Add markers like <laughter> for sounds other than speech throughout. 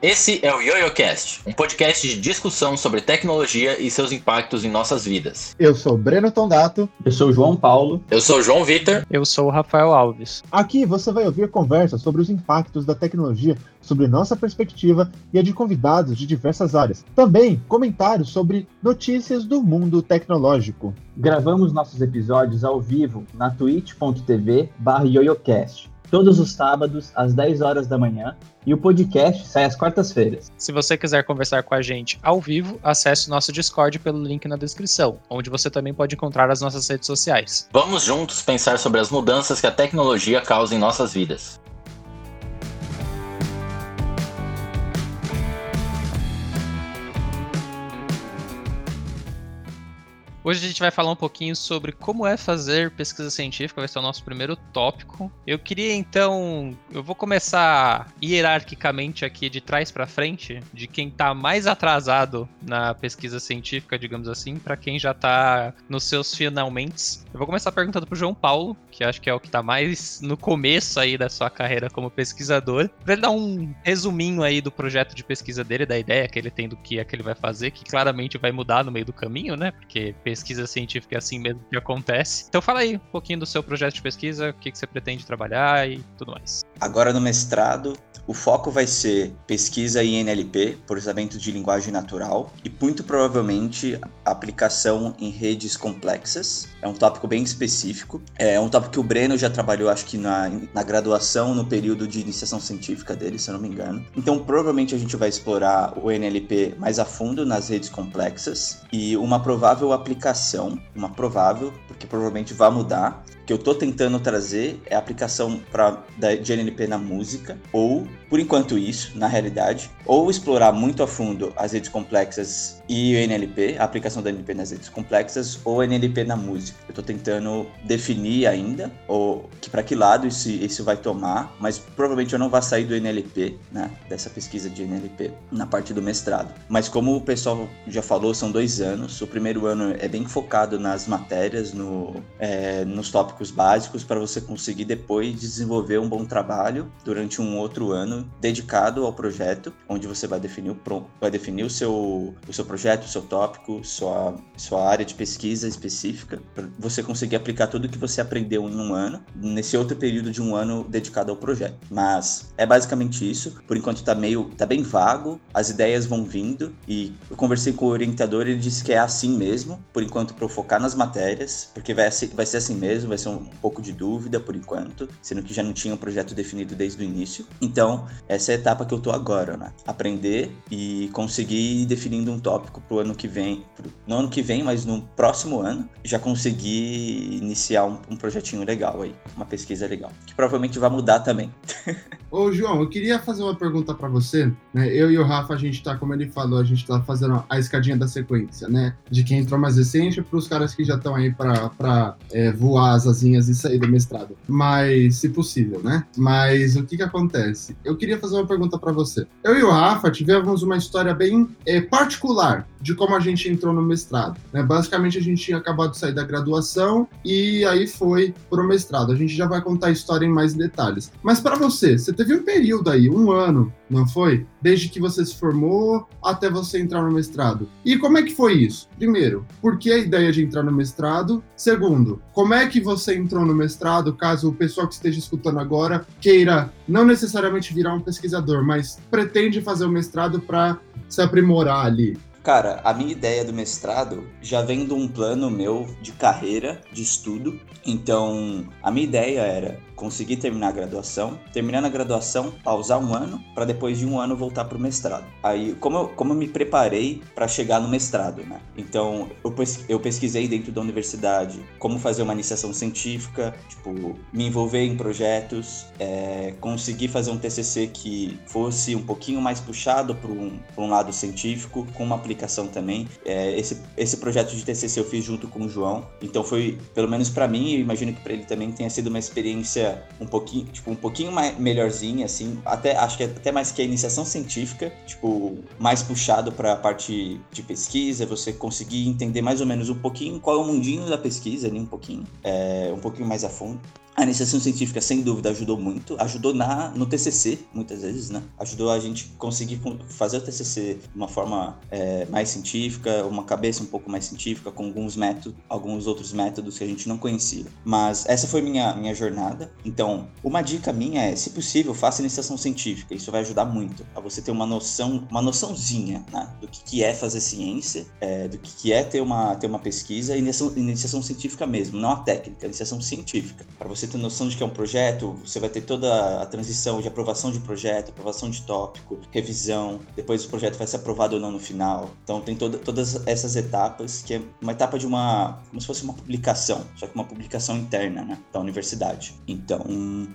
Esse é o YoYoCast, um podcast de discussão sobre tecnologia e seus impactos em nossas vidas. Eu sou o Breno Tondato. Eu sou o João Paulo. Eu sou o João Vitor. Eu sou o Rafael Alves. Aqui você vai ouvir conversas sobre os impactos da tecnologia, sobre nossa perspectiva e a de convidados de diversas áreas. Também comentários sobre notícias do mundo tecnológico. Gravamos nossos episódios ao vivo na twitch.tv yoyocast todos os sábados às 10 horas da manhã e o podcast sai às quartas-feiras. Se você quiser conversar com a gente ao vivo, acesse o nosso Discord pelo link na descrição, onde você também pode encontrar as nossas redes sociais. Vamos juntos pensar sobre as mudanças que a tecnologia causa em nossas vidas. Hoje a gente vai falar um pouquinho sobre como é fazer pesquisa científica, vai ser o nosso primeiro tópico. Eu queria então, eu vou começar hierarquicamente aqui de trás para frente, de quem está mais atrasado na pesquisa científica, digamos assim, para quem já está nos seus finalmente. Eu vou começar perguntando pro João Paulo, que acho que é o que está mais no começo aí da sua carreira como pesquisador, para ele dar um resuminho aí do projeto de pesquisa dele, da ideia que ele tem do que é que ele vai fazer, que claramente vai mudar no meio do caminho, né? Porque científica é assim mesmo que acontece. Então fala aí um pouquinho do seu projeto de pesquisa, o que, que você pretende trabalhar e tudo mais. Agora no mestrado, o foco vai ser pesquisa em NLP, processamento de linguagem natural, e muito provavelmente aplicação em redes complexas. É um tópico bem específico. É um tópico que o Breno já trabalhou, acho que na, na graduação, no período de iniciação científica dele, se eu não me engano. Então, provavelmente a gente vai explorar o NLP mais a fundo nas redes complexas e uma provável aplicação, uma provável, porque provavelmente vai mudar, que eu estou tentando trazer é a aplicação pra, da, de NLP na música, ou, por enquanto isso, na realidade, ou explorar muito a fundo as redes complexas e o NLP, a aplicação da NLP nas redes complexas, ou NLP na música. Eu estou tentando definir ainda, ou que para que lado isso, isso vai tomar, mas provavelmente eu não vou sair do NLP, né, dessa pesquisa de NLP, na parte do mestrado. Mas como o pessoal já falou, são dois anos, o primeiro ano é bem focado nas matérias, no, é, nos tópicos tópicos básicos para você conseguir depois desenvolver um bom trabalho durante um outro ano dedicado ao projeto, onde você vai definir o, vai definir o, seu, o seu projeto, o seu tópico, sua, sua área de pesquisa específica, para você conseguir aplicar tudo que você aprendeu em um ano, nesse outro período de um ano dedicado ao projeto. Mas é basicamente isso. Por enquanto está meio, tá bem vago, as ideias vão vindo e eu conversei com o orientador, ele disse que é assim mesmo, por enquanto para eu focar nas matérias, porque vai ser, vai ser assim mesmo, vai ser um pouco de dúvida por enquanto, sendo que já não tinha um projeto definido desde o início. Então, essa é a etapa que eu tô agora, né? Aprender e conseguir ir definindo um tópico pro ano que vem, pro, no ano que vem, mas no próximo ano, já conseguir iniciar um, um projetinho legal aí, uma pesquisa legal, que provavelmente vai mudar também. <laughs> Ô, João, eu queria fazer uma pergunta para você. Né? Eu e o Rafa, a gente tá, como ele falou, a gente tá fazendo a escadinha da sequência, né? De quem entrou mais recente para os caras que já estão aí para é, voar as asinhas e sair do mestrado. Mas, se possível, né? Mas o que que acontece? Eu queria fazer uma pergunta para você. Eu e o Rafa tivemos uma história bem é, particular de como a gente entrou no mestrado. Né? Basicamente, a gente tinha acabado de sair da graduação e aí foi pro mestrado. A gente já vai contar a história em mais detalhes. Mas para você, você teve um período aí, um ano, não foi? Desde que você se formou até você entrar no mestrado. E como é que foi isso? Primeiro, por que a ideia de entrar no mestrado? Segundo, como é que você entrou no mestrado, caso o pessoal que esteja escutando agora queira não necessariamente virar um pesquisador, mas pretende fazer o mestrado para se aprimorar ali? Cara, a minha ideia do mestrado já vem de um plano meu de carreira, de estudo. Então, a minha ideia era conseguir terminar a graduação, terminando a graduação, pausar um ano, para depois de um ano voltar para o mestrado. Aí, como eu, como eu me preparei para chegar no mestrado, né? Então, eu, eu pesquisei dentro da universidade como fazer uma iniciação científica, tipo, me envolver em projetos, é, conseguir fazer um TCC que fosse um pouquinho mais puxado para um, um lado científico, com uma aplicação também. É, esse, esse projeto de TCC eu fiz junto com o João, então foi, pelo menos para mim, e imagino que para ele também tenha sido uma experiência um pouquinho, tipo, um pouquinho mais melhorzinha, assim, até acho que até mais que a iniciação científica, tipo, mais puxado para a parte de pesquisa, você conseguir entender mais ou menos um pouquinho qual é o mundinho da pesquisa ali, um pouquinho, é, um pouquinho mais a fundo. A iniciação científica, sem dúvida, ajudou muito. Ajudou na, no TCC, muitas vezes, né? Ajudou a gente conseguir fazer o TCC de uma forma é, mais científica, uma cabeça um pouco mais científica, com alguns métodos, alguns outros métodos que a gente não conhecia. Mas essa foi minha, minha jornada. Então, uma dica minha é, se possível, faça iniciação científica. Isso vai ajudar muito a você ter uma noção, uma noçãozinha, né? Do que, que é fazer ciência, é, do que, que é ter uma, ter uma pesquisa e iniciação, iniciação científica mesmo, não a técnica, a iniciação científica. Para você ter noção de que é um projeto, você vai ter toda a transição de aprovação de projeto, aprovação de tópico, revisão, depois o projeto vai ser aprovado ou não no final. Então tem toda, todas essas etapas, que é uma etapa de uma, como se fosse uma publicação, só que uma publicação interna, né, da universidade. Então,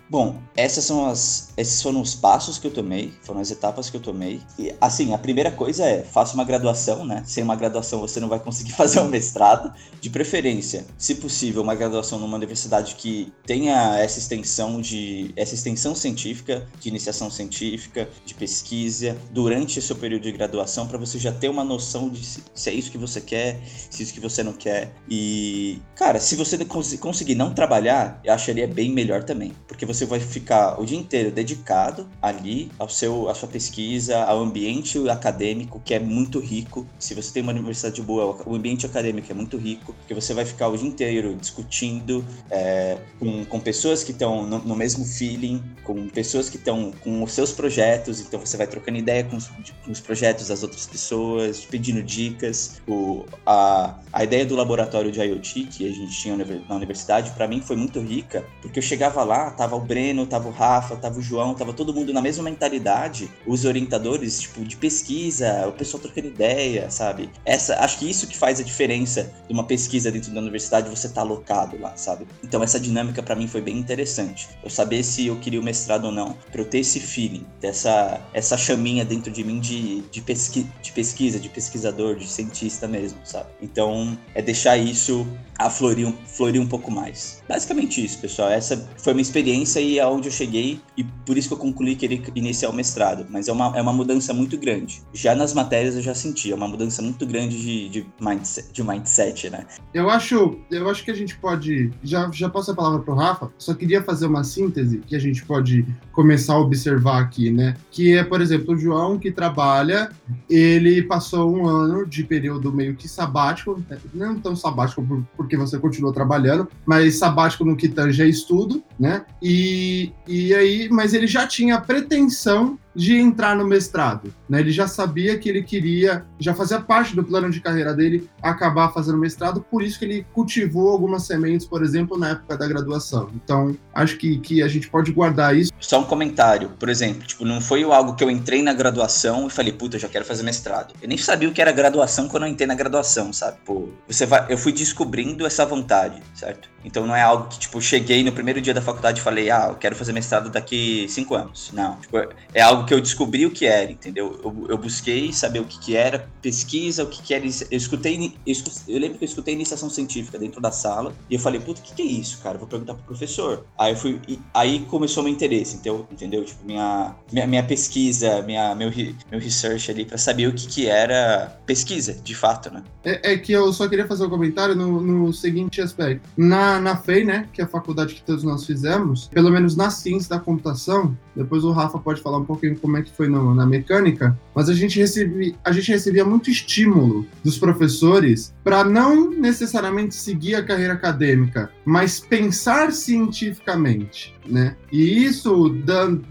bom, essas são as, esses foram os passos que eu tomei, foram as etapas que eu tomei. E assim, a primeira coisa é, faça uma graduação, né? Sem uma graduação você não vai conseguir <laughs> fazer um mestrado, de preferência, se possível, uma graduação numa universidade que tenha essa extensão de essa extensão científica, de iniciação científica, de pesquisa durante seu período de graduação para você já ter uma noção de se, se, é isso que você quer, se é isso que você não quer. E, cara, se você conseguir não trabalhar, eu acharia bem melhor também, porque você vai ficar o dia inteiro dedicado ali ao seu à sua pesquisa, ao ambiente acadêmico que é muito rico. Se você tem uma universidade boa, o ambiente acadêmico é muito rico, porque você vai ficar o dia inteiro discutindo é, com, com pessoas que estão no, no, mesmo feeling, com pessoas que estão com os seus projetos, então você vai trocando ideia com os, com os projetos das outras pessoas, pedindo dicas. O, a, a ideia do laboratório de IoT que a gente tinha na universidade, para mim foi muito rica, porque eu chegava lá, tava o Breno, tava o Rafa, tava o João, tava todo mundo na mesma mentalidade, os orientadores, tipo, de pesquisa, o pessoal trocando ideia, sabe? Essa, acho que isso que faz a diferença de uma pesquisa dentro da universidade, você tá alocado lá, sabe? Então essa dinâmica para mim foi bem interessante. Eu saber se eu queria o mestrado ou não, para eu ter esse feeling, dessa essa chaminha dentro de mim de, de, pesqui, de pesquisa, de pesquisador, de cientista mesmo, sabe? Então é deixar isso a florir, um pouco mais. Basicamente isso, pessoal. Essa foi uma experiência e aonde eu cheguei e por isso que eu concluí querer iniciar o mestrado. Mas é uma, é uma mudança muito grande. Já nas matérias eu já senti, é uma mudança muito grande de, de, mindset, de mindset, né? Eu acho, eu acho que a gente pode. Já, já passo a palavra para o Rafa, só queria fazer uma síntese que a gente pode começar a observar aqui, né? Que é, por exemplo, o João que trabalha, ele passou um ano de período meio que sabático, não tão sabático porque você continuou trabalhando, mas sabático no que tange estudo, né? E, e aí, mas ele já tinha a pretensão de entrar no mestrado. Né? Ele já sabia que ele queria, já fazia parte do plano de carreira dele acabar fazendo mestrado, por isso que ele cultivou algumas sementes, por exemplo, na época da graduação. Então, acho que, que a gente pode guardar isso. Só um comentário, por exemplo, tipo, não foi algo que eu entrei na graduação e falei, puta, eu já quero fazer mestrado. Eu nem sabia o que era graduação quando eu entrei na graduação, sabe? Pô, você vai, eu fui descobrindo essa vontade, certo? Então não é algo que, tipo, cheguei no primeiro dia da faculdade e falei, ah, eu quero fazer mestrado daqui cinco anos. Não, tipo, é algo que eu descobri o que era, entendeu? Eu, eu busquei saber o que, que era, pesquisa, o que, que era. Eu escutei, eu, eu, lembro que eu escutei iniciação científica dentro da sala e eu falei, puta, o que, que é isso, cara? Vou perguntar pro professor. Aí eu fui, aí começou meu interesse, então, entendeu? Tipo, minha, minha, minha pesquisa, minha, meu, meu research ali para saber o que, que era pesquisa, de fato, né? É, é, que eu só queria fazer um comentário no, no seguinte aspecto. Na, na FEI, né, que é a faculdade que todos nós fizemos, pelo menos na ciência da computação, depois o Rafa pode falar um pouquinho como é que foi no, na mecânica, mas a gente, a gente recebia muito estímulo dos professores para não necessariamente seguir a carreira acadêmica, mas pensar cientificamente né? E isso,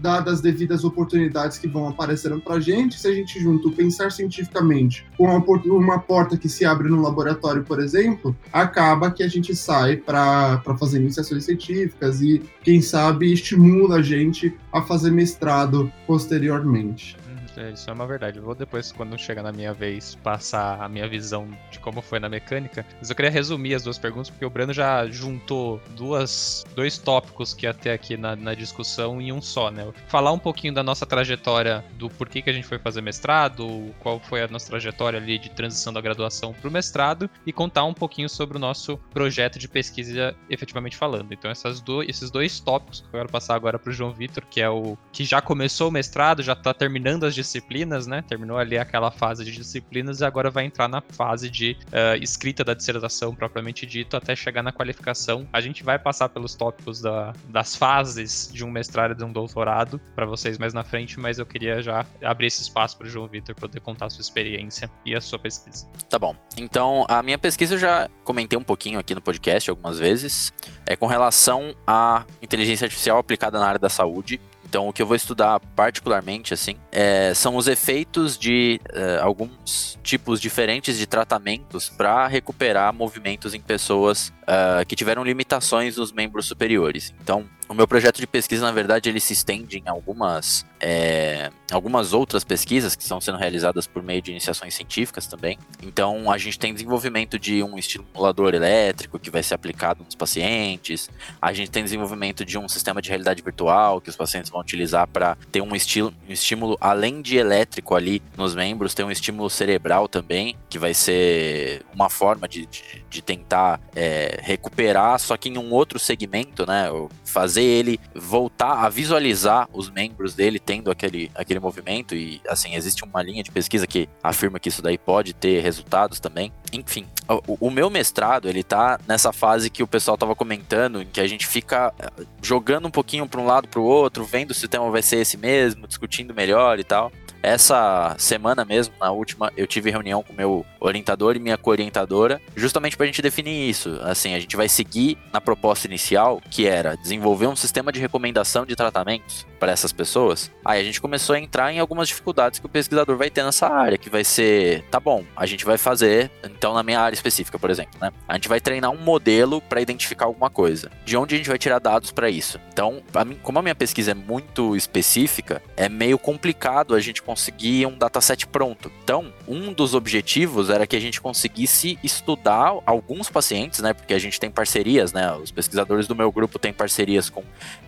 dadas as devidas oportunidades que vão aparecendo para a gente, se a gente junta o pensar cientificamente com uma, uma porta que se abre no laboratório, por exemplo, acaba que a gente sai para fazer iniciações científicas e, quem sabe, estimula a gente a fazer mestrado posteriormente. É, isso é uma verdade. Eu vou depois, quando chegar na minha vez, passar a minha visão de como foi na mecânica. Mas eu queria resumir as duas perguntas, porque o Breno já juntou duas, dois tópicos que até aqui na, na discussão em um só, né? Falar um pouquinho da nossa trajetória, do porquê que a gente foi fazer mestrado, qual foi a nossa trajetória ali de transição da graduação para o mestrado, e contar um pouquinho sobre o nosso projeto de pesquisa efetivamente falando. Então, do, esses dois tópicos que eu quero passar agora para o João Vitor, que é o que já começou o mestrado, já está terminando as disciplinas, né? Terminou ali aquela fase de disciplinas e agora vai entrar na fase de uh, escrita da dissertação propriamente dito, até chegar na qualificação. A gente vai passar pelos tópicos da, das fases de um mestrado e de um doutorado para vocês mais na frente, mas eu queria já abrir esse espaço para o João Vitor poder contar a sua experiência e a sua pesquisa. Tá bom. Então, a minha pesquisa eu já comentei um pouquinho aqui no podcast algumas vezes, é com relação à inteligência artificial aplicada na área da saúde. Então, o que eu vou estudar particularmente, assim, é, são os efeitos de uh, alguns tipos diferentes de tratamentos para recuperar movimentos em pessoas uh, que tiveram limitações nos membros superiores. Então, o meu projeto de pesquisa, na verdade, ele se estende em algumas, é, algumas outras pesquisas que estão sendo realizadas por meio de iniciações científicas também. Então, a gente tem desenvolvimento de um estimulador elétrico que vai ser aplicado nos pacientes. A gente tem desenvolvimento de um sistema de realidade virtual que os pacientes vão utilizar para ter um, estilo, um estímulo além de elétrico ali nos membros, tem um estímulo cerebral também, que vai ser uma forma de, de, de tentar é, recuperar, só que em um outro segmento, né? Fazer ele voltar a visualizar os membros dele tendo aquele, aquele movimento. E assim, existe uma linha de pesquisa que afirma que isso daí pode ter resultados também. Enfim, o, o meu mestrado, ele tá nessa fase que o pessoal tava comentando, em que a gente fica eh, jogando um pouquinho para um lado para o outro, vendo se o tema vai ser esse mesmo, discutindo melhor e tal. Essa semana mesmo, na última, eu tive reunião com meu orientador e minha co-orientadora, justamente para a gente definir isso. Assim, a gente vai seguir na proposta inicial, que era desenvolver um sistema de recomendação de tratamentos para essas pessoas. Aí a gente começou a entrar em algumas dificuldades que o pesquisador vai ter nessa área, que vai ser, tá bom, a gente vai fazer, então na minha área específica, por exemplo, né? A gente vai treinar um modelo para identificar alguma coisa. De onde a gente vai tirar dados para isso? Então, a mim, como a minha pesquisa é muito específica, é meio complicado a gente conseguir um dataset pronto. Então, um dos objetivos era que a gente conseguisse estudar alguns pacientes, né? Porque a gente tem parcerias, né? Os pesquisadores do meu grupo têm parcerias com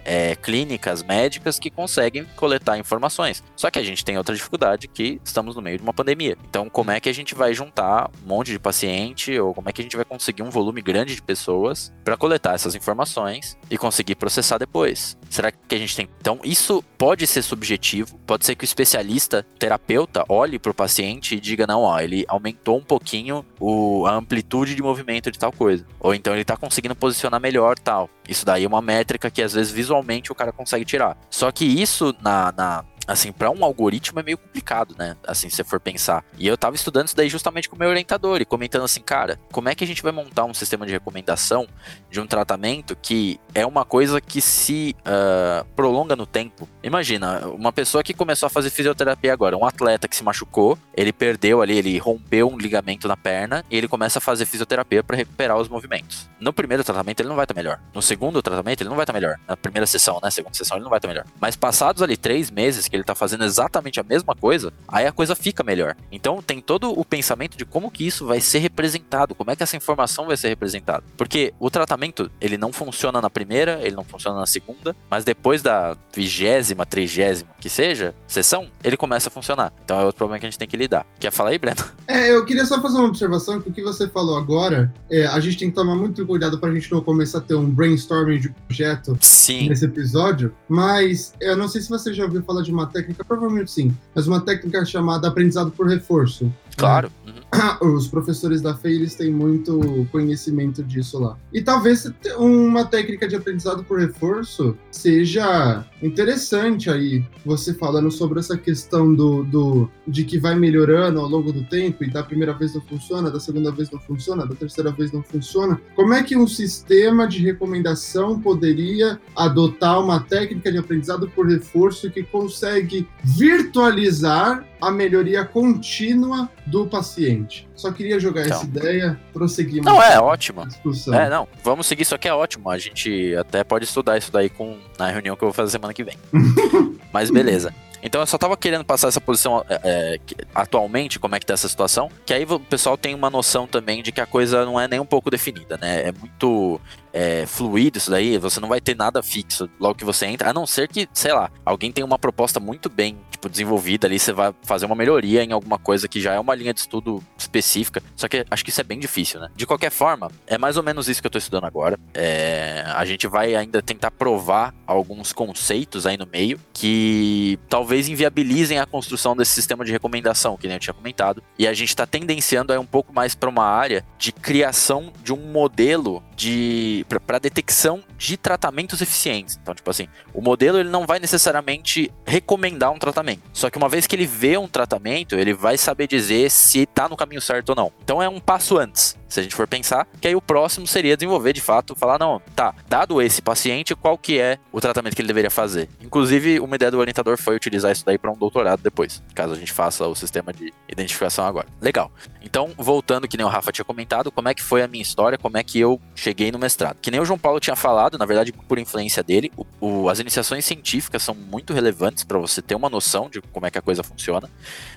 é, clínicas médicas que conseguem coletar informações. Só que a gente tem outra dificuldade que estamos no meio de uma pandemia. Então, como é que a gente vai juntar um monte de paciente ou como é que a gente vai conseguir um volume grande de pessoas para coletar essas informações e conseguir processar depois? Será que a gente tem? Então, isso pode ser subjetivo, pode ser que o especialista, terapeuta, olhe para o paciente e diga: não, ó, ele aumentou um pouquinho o, a amplitude de movimento de tal coisa. Ou então ele está conseguindo posicionar melhor tal. Isso daí é uma métrica que às vezes visualmente o cara consegue tirar. Só que isso na, na assim, para um algoritmo é meio complicado, né? Assim, se você for pensar. E eu tava estudando isso daí justamente com o meu orientador e comentando assim, cara, como é que a gente vai montar um sistema de recomendação de um tratamento que é uma coisa que se uh, prolonga no tempo? Imagina, uma pessoa que começou a fazer fisioterapia agora, um atleta que se machucou, ele perdeu ali, ele rompeu um ligamento na perna e ele começa a fazer fisioterapia para recuperar os movimentos. No primeiro tratamento ele não vai estar tá melhor. No segundo tratamento ele não vai estar tá melhor. Na primeira sessão, né? Segunda sessão ele não vai estar tá melhor. Mas passados ali três meses que ele tá fazendo exatamente a mesma coisa, aí a coisa fica melhor. Então tem todo o pensamento de como que isso vai ser representado, como é que essa informação vai ser representada. Porque o tratamento, ele não funciona na primeira, ele não funciona na segunda, mas depois da vigésima, trigésima, que seja, sessão, ele começa a funcionar. Então é outro problema que a gente tem que lidar. Quer falar aí, Breno? <laughs> É, eu queria só fazer uma observação que o que você falou agora, é, a gente tem que tomar muito cuidado para a gente não começar a ter um brainstorming de projeto Sim. nesse episódio, mas eu não sei se você já ouviu falar de uma técnica, provavelmente sim, mas uma técnica chamada aprendizado por reforço. Claro. Uhum. <coughs> Os professores da FEI, eles têm muito conhecimento disso lá. E talvez uma técnica de aprendizado por reforço seja interessante aí, você falando sobre essa questão do, do de que vai melhorando ao longo do tempo e da primeira vez não funciona, da segunda vez não funciona, da terceira vez não funciona. Como é que um sistema de recomendação poderia adotar uma técnica de aprendizado por reforço que consegue virtualizar a melhoria contínua do paciente. Só queria jogar então. essa ideia, prosseguir Não, é ótimo. Discussão. É, não, vamos seguir, isso aqui é ótimo. A gente até pode estudar isso daí com, na reunião que eu vou fazer semana que vem. <laughs> Mas beleza. Então eu só tava querendo passar essa posição é, é atualmente, como é que tá essa situação, que aí o pessoal tem uma noção também de que a coisa não é nem um pouco definida, né? É muito é, fluido isso daí, você não vai ter nada fixo logo que você entra, a não ser que, sei lá, alguém tem uma proposta muito bem, tipo, desenvolvida ali, você vai fazer uma melhoria em alguma coisa que já é uma linha de estudo específica, só que acho que isso é bem difícil, né? De qualquer forma, é mais ou menos isso que eu tô estudando agora. É, a gente vai ainda tentar provar alguns conceitos aí no meio que talvez inviabilizem a construção desse sistema de recomendação, que nem eu tinha comentado, e a gente está tendenciando aí um pouco mais para uma área de criação de um modelo de para detecção de tratamentos eficientes. Então, tipo assim, o modelo ele não vai necessariamente recomendar um tratamento. Só que uma vez que ele vê um tratamento, ele vai saber dizer se está no caminho certo ou não. Então é um passo antes. Se a gente for pensar, que aí o próximo seria desenvolver de fato, falar não, tá, dado esse paciente, qual que é o tratamento que ele deveria fazer. Inclusive, uma ideia do orientador foi utilizar isso daí para um doutorado depois, caso a gente faça o sistema de identificação agora. Legal. Então, voltando que nem o Rafa tinha comentado, como é que foi a minha história, como é que eu cheguei no mestrado. Que nem o João Paulo tinha falado, na verdade, por influência dele, o, o, as iniciações científicas são muito relevantes para você ter uma noção de como é que a coisa funciona.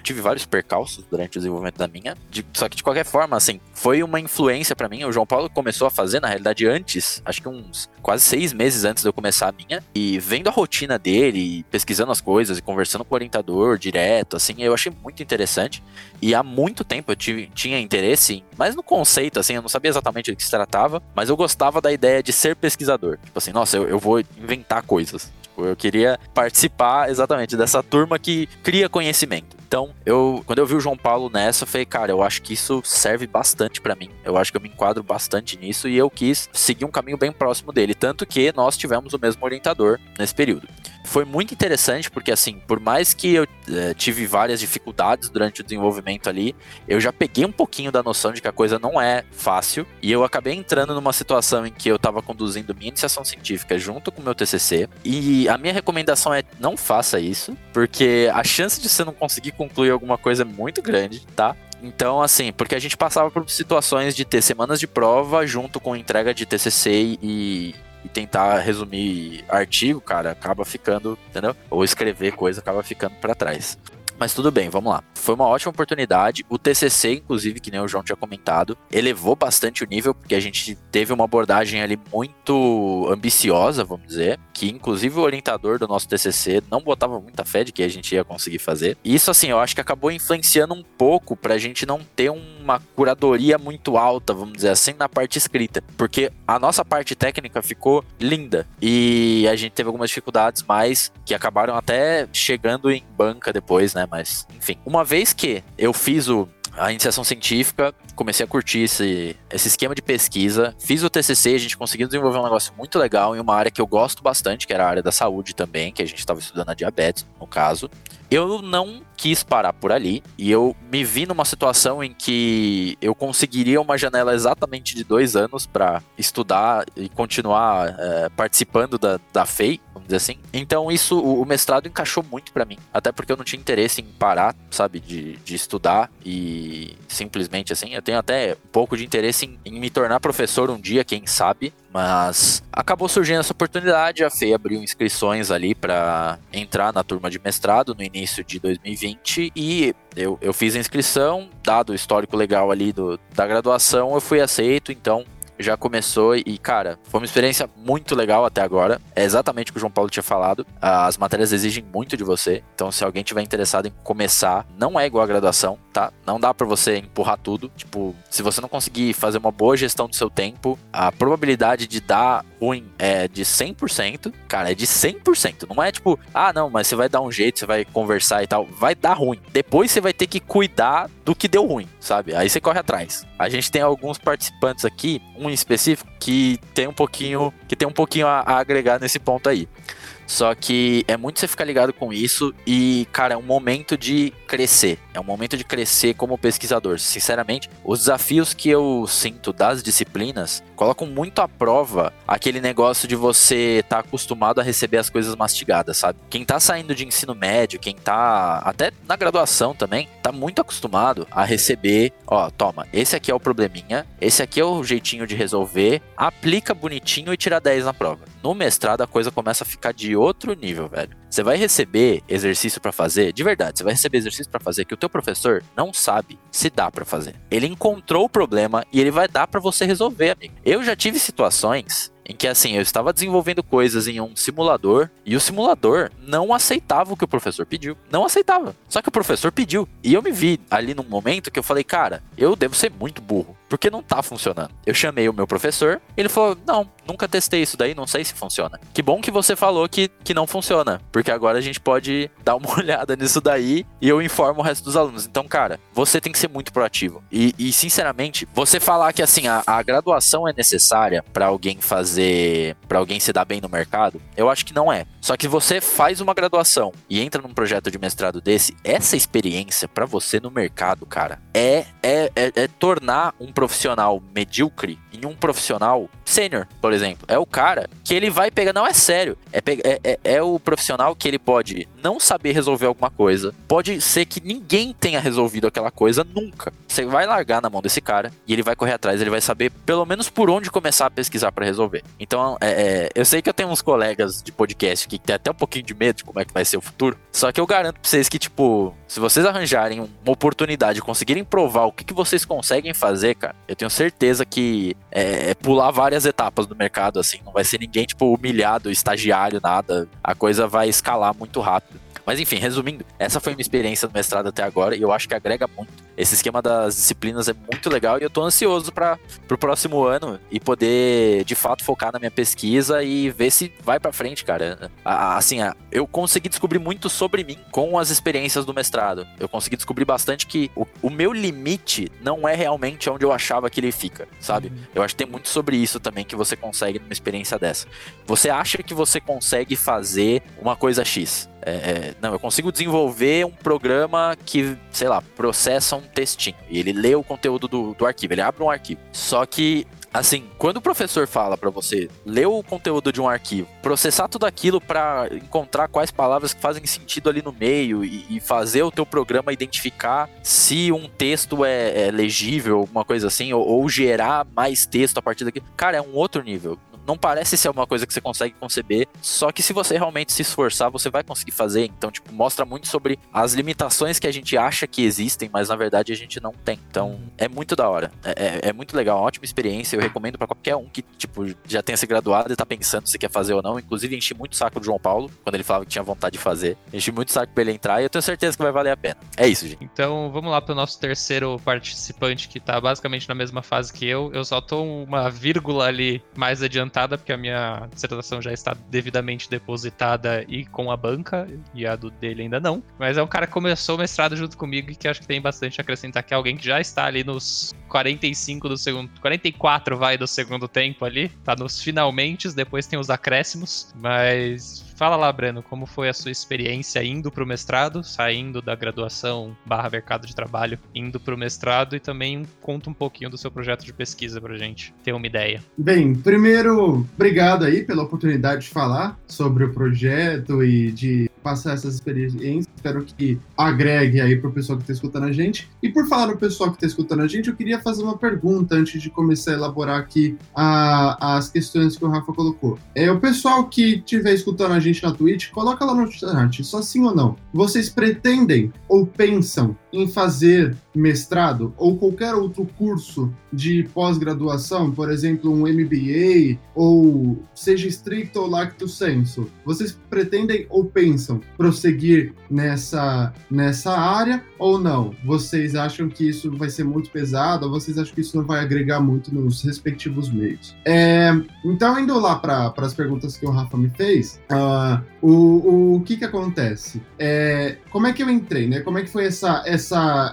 Tive vários percalços durante o desenvolvimento da minha, de, só que de qualquer forma, assim, foi uma influência para mim. O João Paulo começou a fazer, na realidade, antes, acho que uns quase seis meses antes de eu começar a minha, e vendo a rotina dele, pesquisando as coisas e conversando com o orientador direto, assim, eu achei muito interessante. E há muito tempo eu tive, tinha interesse, mas no conceito, assim, eu não sabia exatamente do que se tratava, mas eu gostava da ideia de ser pesquisador. Tipo assim, nossa, eu, eu vou inventar coisas. Tipo, eu queria participar exatamente dessa turma que cria conhecimento. Então, eu, quando eu vi o João Paulo nessa, eu falei, cara, eu acho que isso serve bastante para mim. Eu acho que eu me enquadro bastante nisso e eu quis seguir um caminho bem próximo dele. Tanto que nós tivemos o mesmo orientador nesse período. Foi muito interessante porque, assim, por mais que eu é, tive várias dificuldades durante o desenvolvimento ali, eu já peguei um pouquinho da noção de que a coisa não é fácil e eu acabei entrando numa situação em que eu estava conduzindo minha iniciação científica junto com o meu TCC e a minha recomendação é não faça isso, porque a chance de você não conseguir concluir alguma coisa muito grande, tá? Então, assim, porque a gente passava por situações de ter semanas de prova junto com entrega de TCC e, e tentar resumir artigo, cara, acaba ficando, entendeu? Ou escrever coisa acaba ficando para trás. Mas tudo bem, vamos lá. Foi uma ótima oportunidade. O TCC, inclusive, que nem o João tinha comentado, elevou bastante o nível, porque a gente teve uma abordagem ali muito ambiciosa, vamos dizer, que inclusive o orientador do nosso TCC não botava muita fé de que a gente ia conseguir fazer. E isso, assim, eu acho que acabou influenciando um pouco pra gente não ter uma curadoria muito alta, vamos dizer assim, na parte escrita. Porque a nossa parte técnica ficou linda. E a gente teve algumas dificuldades mais que acabaram até chegando em banca depois, né? Mas, enfim. Uma vez que eu fiz o, a iniciação científica, comecei a curtir esse, esse esquema de pesquisa, fiz o TCC, a gente conseguiu desenvolver um negócio muito legal em uma área que eu gosto bastante, que era a área da saúde também, que a gente estava estudando a diabetes, no caso. Eu não quis parar por ali e eu me vi numa situação em que eu conseguiria uma janela exatamente de dois anos para estudar e continuar é, participando da, da FEI, dizer assim. Então isso, o, mestrado encaixou muito para mim, até porque eu não tinha interesse em parar, sabe, de, de estudar. E simplesmente assim. Eu tenho até um pouco de interesse em, em me tornar professor um dia, quem sabe, mas acabou surgindo essa oportunidade, a FEI abriu inscrições ali para entrar na turma de mestrado no início de 2020 e eu, eu fiz a inscrição, dado o histórico legal ali do, da graduação, eu fui aceito, então já começou e, cara, foi uma experiência muito legal até agora. É exatamente o que o João Paulo tinha falado. As matérias exigem muito de você. Então, se alguém tiver interessado em começar, não é igual a graduação, tá? Não dá para você empurrar tudo. Tipo, se você não conseguir fazer uma boa gestão do seu tempo, a probabilidade de dar ruim é de 100%. Cara, é de 100%. Não é tipo, ah, não, mas você vai dar um jeito, você vai conversar e tal. Vai dar ruim. Depois você vai ter que cuidar do que deu ruim, sabe? Aí você corre atrás. A gente tem alguns participantes aqui, um em específico que tem um pouquinho, que tem um pouquinho a, a agregar nesse ponto aí. Só que é muito você ficar ligado com isso e, cara, é um momento de crescer. É um momento de crescer como pesquisador. Sinceramente, os desafios que eu sinto das disciplinas colocam muito à prova aquele negócio de você estar tá acostumado a receber as coisas mastigadas, sabe? Quem tá saindo de ensino médio, quem tá até na graduação também, tá muito acostumado a receber, ó, toma, esse aqui é o probleminha, esse aqui é o jeitinho de resolver, aplica bonitinho e tira 10 na prova. No mestrado a coisa começa a ficar de outro nível, velho. Você vai receber exercício para fazer, de verdade, você vai receber exercício para fazer que o teu professor não sabe se dá para fazer. Ele encontrou o problema e ele vai dar para você resolver, amigo. Eu já tive situações em que assim, eu estava desenvolvendo coisas em um simulador e o simulador não aceitava o que o professor pediu. Não aceitava. Só que o professor pediu. E eu me vi ali num momento que eu falei, cara, eu devo ser muito burro, porque não tá funcionando. Eu chamei o meu professor, ele falou: "Não, nunca testei isso daí, não sei se funciona". Que bom que você falou que, que não funciona, porque agora a gente pode <laughs> dar uma olhada nisso daí e eu informo o resto dos alunos. Então, cara, você tem que ser muito proativo. E, e sinceramente, você falar que assim, a, a graduação é necessária para alguém fazer para alguém se dar bem no mercado? Eu acho que não é. Só que você faz uma graduação e entra num projeto de mestrado desse, essa experiência para você no mercado, cara, é, é, é, é tornar um profissional medíocre em um profissional sênior, por exemplo. É o cara que ele vai pegar, não é sério, é, é, é, é, o profissional que ele pode não saber resolver alguma coisa, pode ser que ninguém tenha resolvido aquela coisa nunca. Você vai largar na mão desse cara e ele vai correr atrás, ele vai saber pelo menos por onde começar a pesquisar para resolver. Então, é, é, eu sei que eu tenho uns colegas de podcast que tem até um pouquinho de medo de como é que vai ser o futuro, só que eu garanto pra vocês que, tipo, se vocês arranjarem uma oportunidade, conseguirem provar o que, que vocês conseguem fazer, cara, eu tenho certeza que é, é, pular várias etapas do mercado, assim. Não vai ser ninguém, tipo, humilhado, estagiário, nada. A coisa vai escalar muito rápido. Mas enfim, resumindo, essa foi minha experiência no mestrado até agora e eu acho que agrega muito. Esse esquema das disciplinas é muito legal e eu tô ansioso para pro próximo ano e poder de fato focar na minha pesquisa e ver se vai para frente, cara. Assim, eu consegui descobrir muito sobre mim com as experiências do mestrado. Eu consegui descobrir bastante que o, o meu limite não é realmente onde eu achava que ele fica, sabe? Uhum. Eu acho que tem muito sobre isso também que você consegue numa experiência dessa. Você acha que você consegue fazer uma coisa X? É, é, não, eu consigo desenvolver um programa que, sei lá, processa um textinho. E ele lê o conteúdo do, do arquivo, ele abre um arquivo. Só que Assim, quando o professor fala para você ler o conteúdo de um arquivo, processar tudo aquilo para encontrar quais palavras que fazem sentido ali no meio e, e, fazer o teu programa identificar se um texto é, é legível, alguma coisa assim, ou, ou, gerar mais texto a partir daqui, cara, é um outro nível não parece ser uma coisa que você consegue conceber, só que se você realmente se esforçar, você vai conseguir fazer. Então, tipo, mostra muito sobre as limitações que a gente acha que existem, mas na verdade a gente não tem. Então, é muito da hora. É, é, é muito legal, uma ótima experiência. Eu recomendo para qualquer um que, tipo, já tenha se graduado e tá pensando se quer fazer ou não. Inclusive, enchi muito o saco do João Paulo, quando ele falava que tinha vontade de fazer. Enchi muito o saco pra ele entrar e eu tenho certeza que vai valer a pena. É isso, gente. Então, vamos lá pro nosso terceiro participante que tá basicamente na mesma fase que eu. Eu só tô uma vírgula ali mais porque a minha dissertação já está devidamente depositada e com a banca, e a do dele ainda não. Mas é um cara que começou o mestrado junto comigo e que acho que tem bastante a acrescentar, que é alguém que já está ali nos 45 do segundo. 44 vai do segundo tempo ali. Tá nos finalmente, depois tem os acréscimos. Mas Fala lá, Breno, como foi a sua experiência indo para o mestrado, saindo da graduação barra mercado de trabalho, indo para o mestrado e também conta um pouquinho do seu projeto de pesquisa para gente ter uma ideia. Bem, primeiro, obrigado aí pela oportunidade de falar sobre o projeto e de passar essas experiências. Espero que agregue aí para o pessoal que está escutando a gente. E por falar no pessoal que está escutando a gente, eu queria fazer uma pergunta antes de começar a elaborar aqui a, as questões que o Rafa colocou. É o pessoal que estiver escutando a gente na Twitch, coloca lá no chat, só sim ou não. Vocês pretendem ou pensam em fazer mestrado ou qualquer outro curso de pós-graduação, por exemplo, um MBA ou seja estricto ou lacto senso, vocês pretendem ou pensam prosseguir nessa, nessa área ou não? Vocês acham que isso vai ser muito pesado ou vocês acham que isso não vai agregar muito nos respectivos meios? É, então, indo lá para as perguntas que o Rafa me fez, uh, o, o que que acontece? É, como é que eu entrei, né? Como é que foi essa, essa,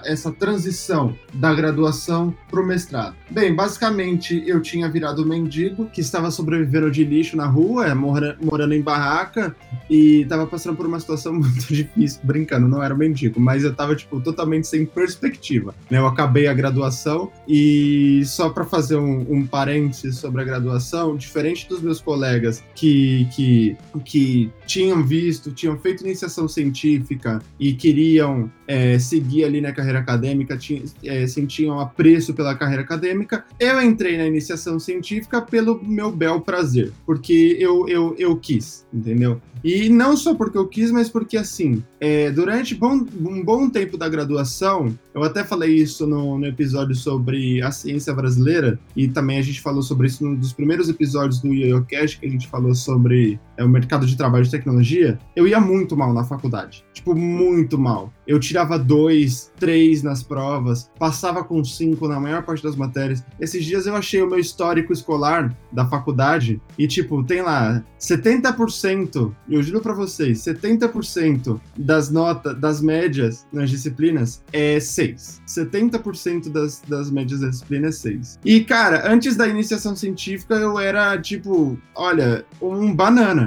essa transição da graduação para o mestrado? Bem, basicamente eu tinha virado mendigo que estava sobrevivendo de lixo na rua, é, mora, morando em barraca e estava passando por uma situação <laughs> muito difícil, brincando, não era mendigo, mas eu estava tipo totalmente sem perspectiva. Né? Eu acabei a graduação e só para fazer um, um parênteses sobre a graduação, diferente dos meus colegas que que que tinham visto, tinham feito iniciação científica e queriam é, seguir ali na carreira acadêmica, tinha, é, sentiam apreço pela carreira acadêmica. Eu entrei na iniciação científica pelo meu bel prazer, porque eu, eu, eu quis, entendeu? E não só porque eu quis, mas porque, assim, é, durante bom, um bom tempo da graduação, eu até falei isso no, no, episódio sobre a ciência brasileira, e também a gente falou sobre isso num dos primeiros episódios do YoYoCast, que a gente falou sobre é, o mercado de trabalho de tecnologia. Eu ia muito mal na faculdade. Tipo, muito mal. Eu tirava dois, três nas provas, passava com cinco na maior parte das matérias. Esses dias eu achei o meu histórico escolar da faculdade, e, tipo, tem lá 70% eu juro para vocês, 70% das notas, das médias nas disciplinas é 6. 70% das, das médias das disciplinas é 6. E, cara, antes da iniciação científica, eu era, tipo, olha, um banana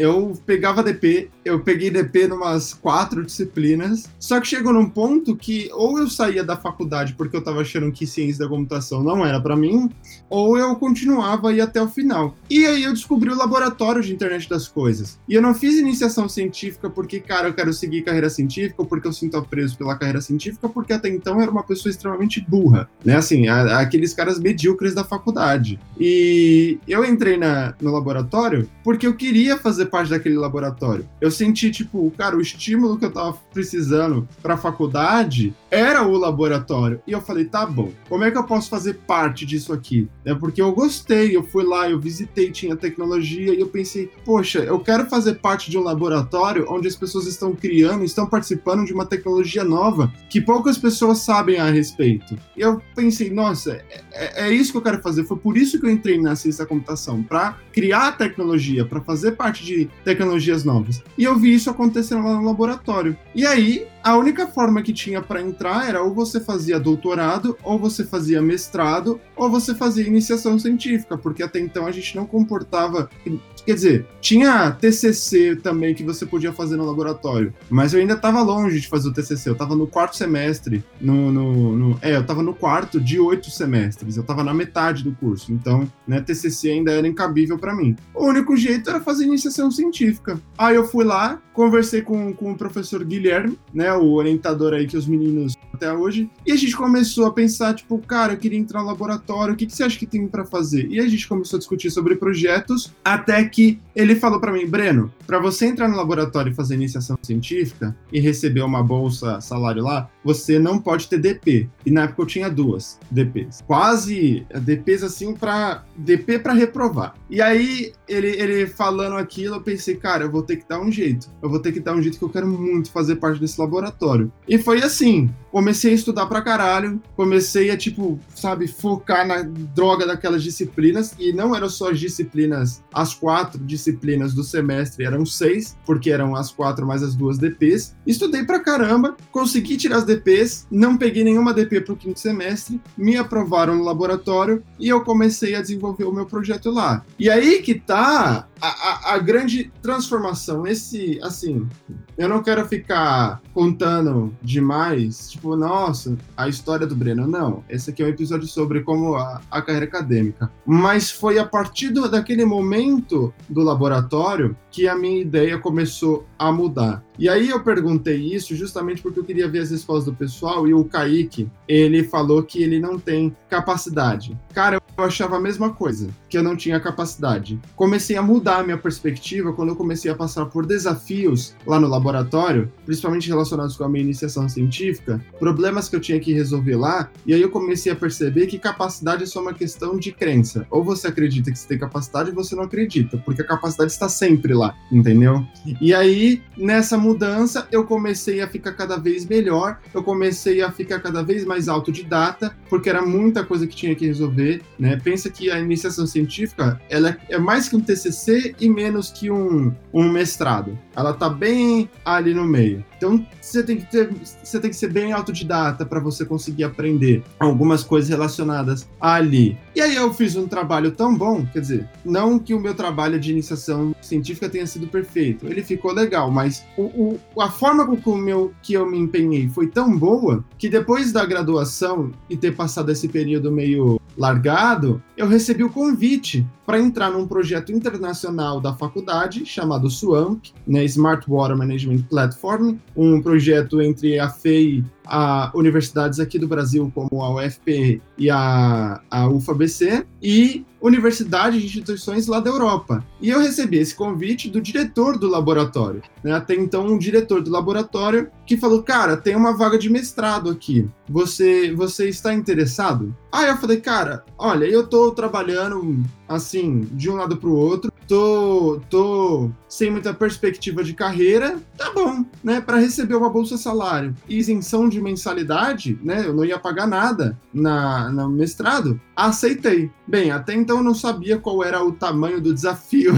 eu pegava DP, eu peguei DP numas quatro disciplinas, só que chegou num ponto que ou eu saía da faculdade porque eu tava achando que ciência da computação não era para mim, ou eu continuava e até o final. E aí eu descobri o laboratório de internet das coisas. E eu não fiz iniciação científica porque, cara, eu quero seguir carreira científica, ou porque eu sinto apreço pela carreira científica, porque até então eu era uma pessoa extremamente burra, né? Assim, a, aqueles caras medíocres da faculdade. E eu entrei na, no laboratório porque eu queria fazer parte daquele laboratório. Eu senti, tipo, cara, o estímulo que eu tava precisando pra faculdade era o laboratório. E eu falei, tá bom, como é que eu posso fazer parte disso aqui? É porque eu gostei, eu fui lá, eu visitei, tinha tecnologia, e eu pensei, poxa, eu quero fazer parte de um laboratório onde as pessoas estão criando, estão participando de uma tecnologia nova que poucas pessoas sabem a respeito. E eu pensei, nossa, é, é, isso que eu quero fazer. Foi por isso que eu entrei na ciência da computação, para criar tecnologia, para fazer parte de tecnologias novas. E eu vi isso acontecendo lá no laboratório. E aí, a única forma que tinha para entrar era ou você fazia doutorado, ou você fazia mestrado, ou você fazia iniciação científica, porque até então a gente não comportava. Quer dizer, tinha TCC também que você podia fazer no laboratório, mas eu ainda estava longe de fazer o TCC. Eu estava no quarto semestre, no, no, no, é, eu estava no quarto de oito semestres. Eu estava na metade do curso, então, né, TCC ainda era incabível para mim. O único jeito era fazer iniciação científica. Aí eu fui lá, conversei com, com o professor Guilherme, né, o orientador aí que os meninos até hoje, e a gente começou a pensar, tipo, cara, eu queria entrar no laboratório, o que, que você acha que tem para fazer? E a gente começou a discutir sobre projetos, até que ele falou para mim, Breno, para você entrar no laboratório e fazer iniciação científica e receber uma bolsa salário lá, você não pode ter DP. E na época eu tinha duas DPs. Quase DPs assim para DP para reprovar. E aí ele, ele falando aquilo, eu pensei, cara, eu vou ter que dar um jeito. Eu vou ter que dar um jeito que eu quero muito fazer parte desse laboratório. E foi assim. Comecei a estudar pra caralho, comecei a, tipo, sabe, focar na droga daquelas disciplinas, e não eram só as disciplinas, as quatro disciplinas do semestre, eram seis, porque eram as quatro mais as duas DPs. Estudei pra caramba, consegui tirar as DPs, não peguei nenhuma DP pro quinto semestre, me aprovaram no laboratório, e eu comecei a desenvolver o meu projeto lá. E aí que tá a, a, a, grande transformação, esse, assim, eu não quero ficar contando demais, tipo, nossa, a história do Breno, não. Esse aqui é um episódio sobre como a, a carreira acadêmica. Mas foi a partir do, daquele momento do laboratório que a minha ideia começou a mudar. E aí eu perguntei isso justamente porque eu queria ver as respostas do pessoal e o Kaique, ele falou que ele não tem capacidade. Cara, eu achava a mesma coisa, que eu não tinha capacidade. Comecei a mudar a minha perspectiva quando eu comecei a passar por desafios lá no laboratório, principalmente relacionados com a minha iniciação científica, problemas que eu tinha que resolver lá, e aí eu comecei a perceber que capacidade é só uma questão de crença. Ou você acredita que você tem capacidade ou você não acredita, porque a capacidade está sempre lá, entendeu? E aí, nessa mudança, eu comecei a ficar cada vez melhor, eu comecei a ficar cada vez mais autodidata, porque era muita coisa que tinha que resolver, né? Pensa que a iniciação científica, ela é mais que um TCC e menos que um, um mestrado. Ela tá bem ali no meio. Então, você tem que ter, você tem que ser bem autodidata para você conseguir aprender algumas coisas relacionadas ali. E aí eu fiz um trabalho tão bom, quer dizer, não que o meu trabalho de iniciação científica tenha sido perfeito, ele ficou legal, mas o, o, a forma com que, meu, que eu me empenhei foi tão boa que depois da graduação e ter passado esse período meio largado, eu recebi o convite para entrar num projeto internacional da faculdade chamado SWAMP, né, Smart Water Management Platform, um projeto entre a FEI a universidades aqui do Brasil, como a UFP e a, a UFABC, e universidades e instituições lá da Europa. E eu recebi esse convite do diretor do laboratório, né? até então um diretor do laboratório que falou, cara, tem uma vaga de mestrado aqui, você, você está interessado? Aí eu falei, cara, olha, eu tô trabalhando assim, de um lado pro outro, tô, tô sem muita perspectiva de carreira, tá bom, né? Para receber uma bolsa salário e isenção de mensalidade, né? Eu não ia pagar nada na, no mestrado, aceitei. Bem, até então eu não sabia qual era o tamanho do desafio.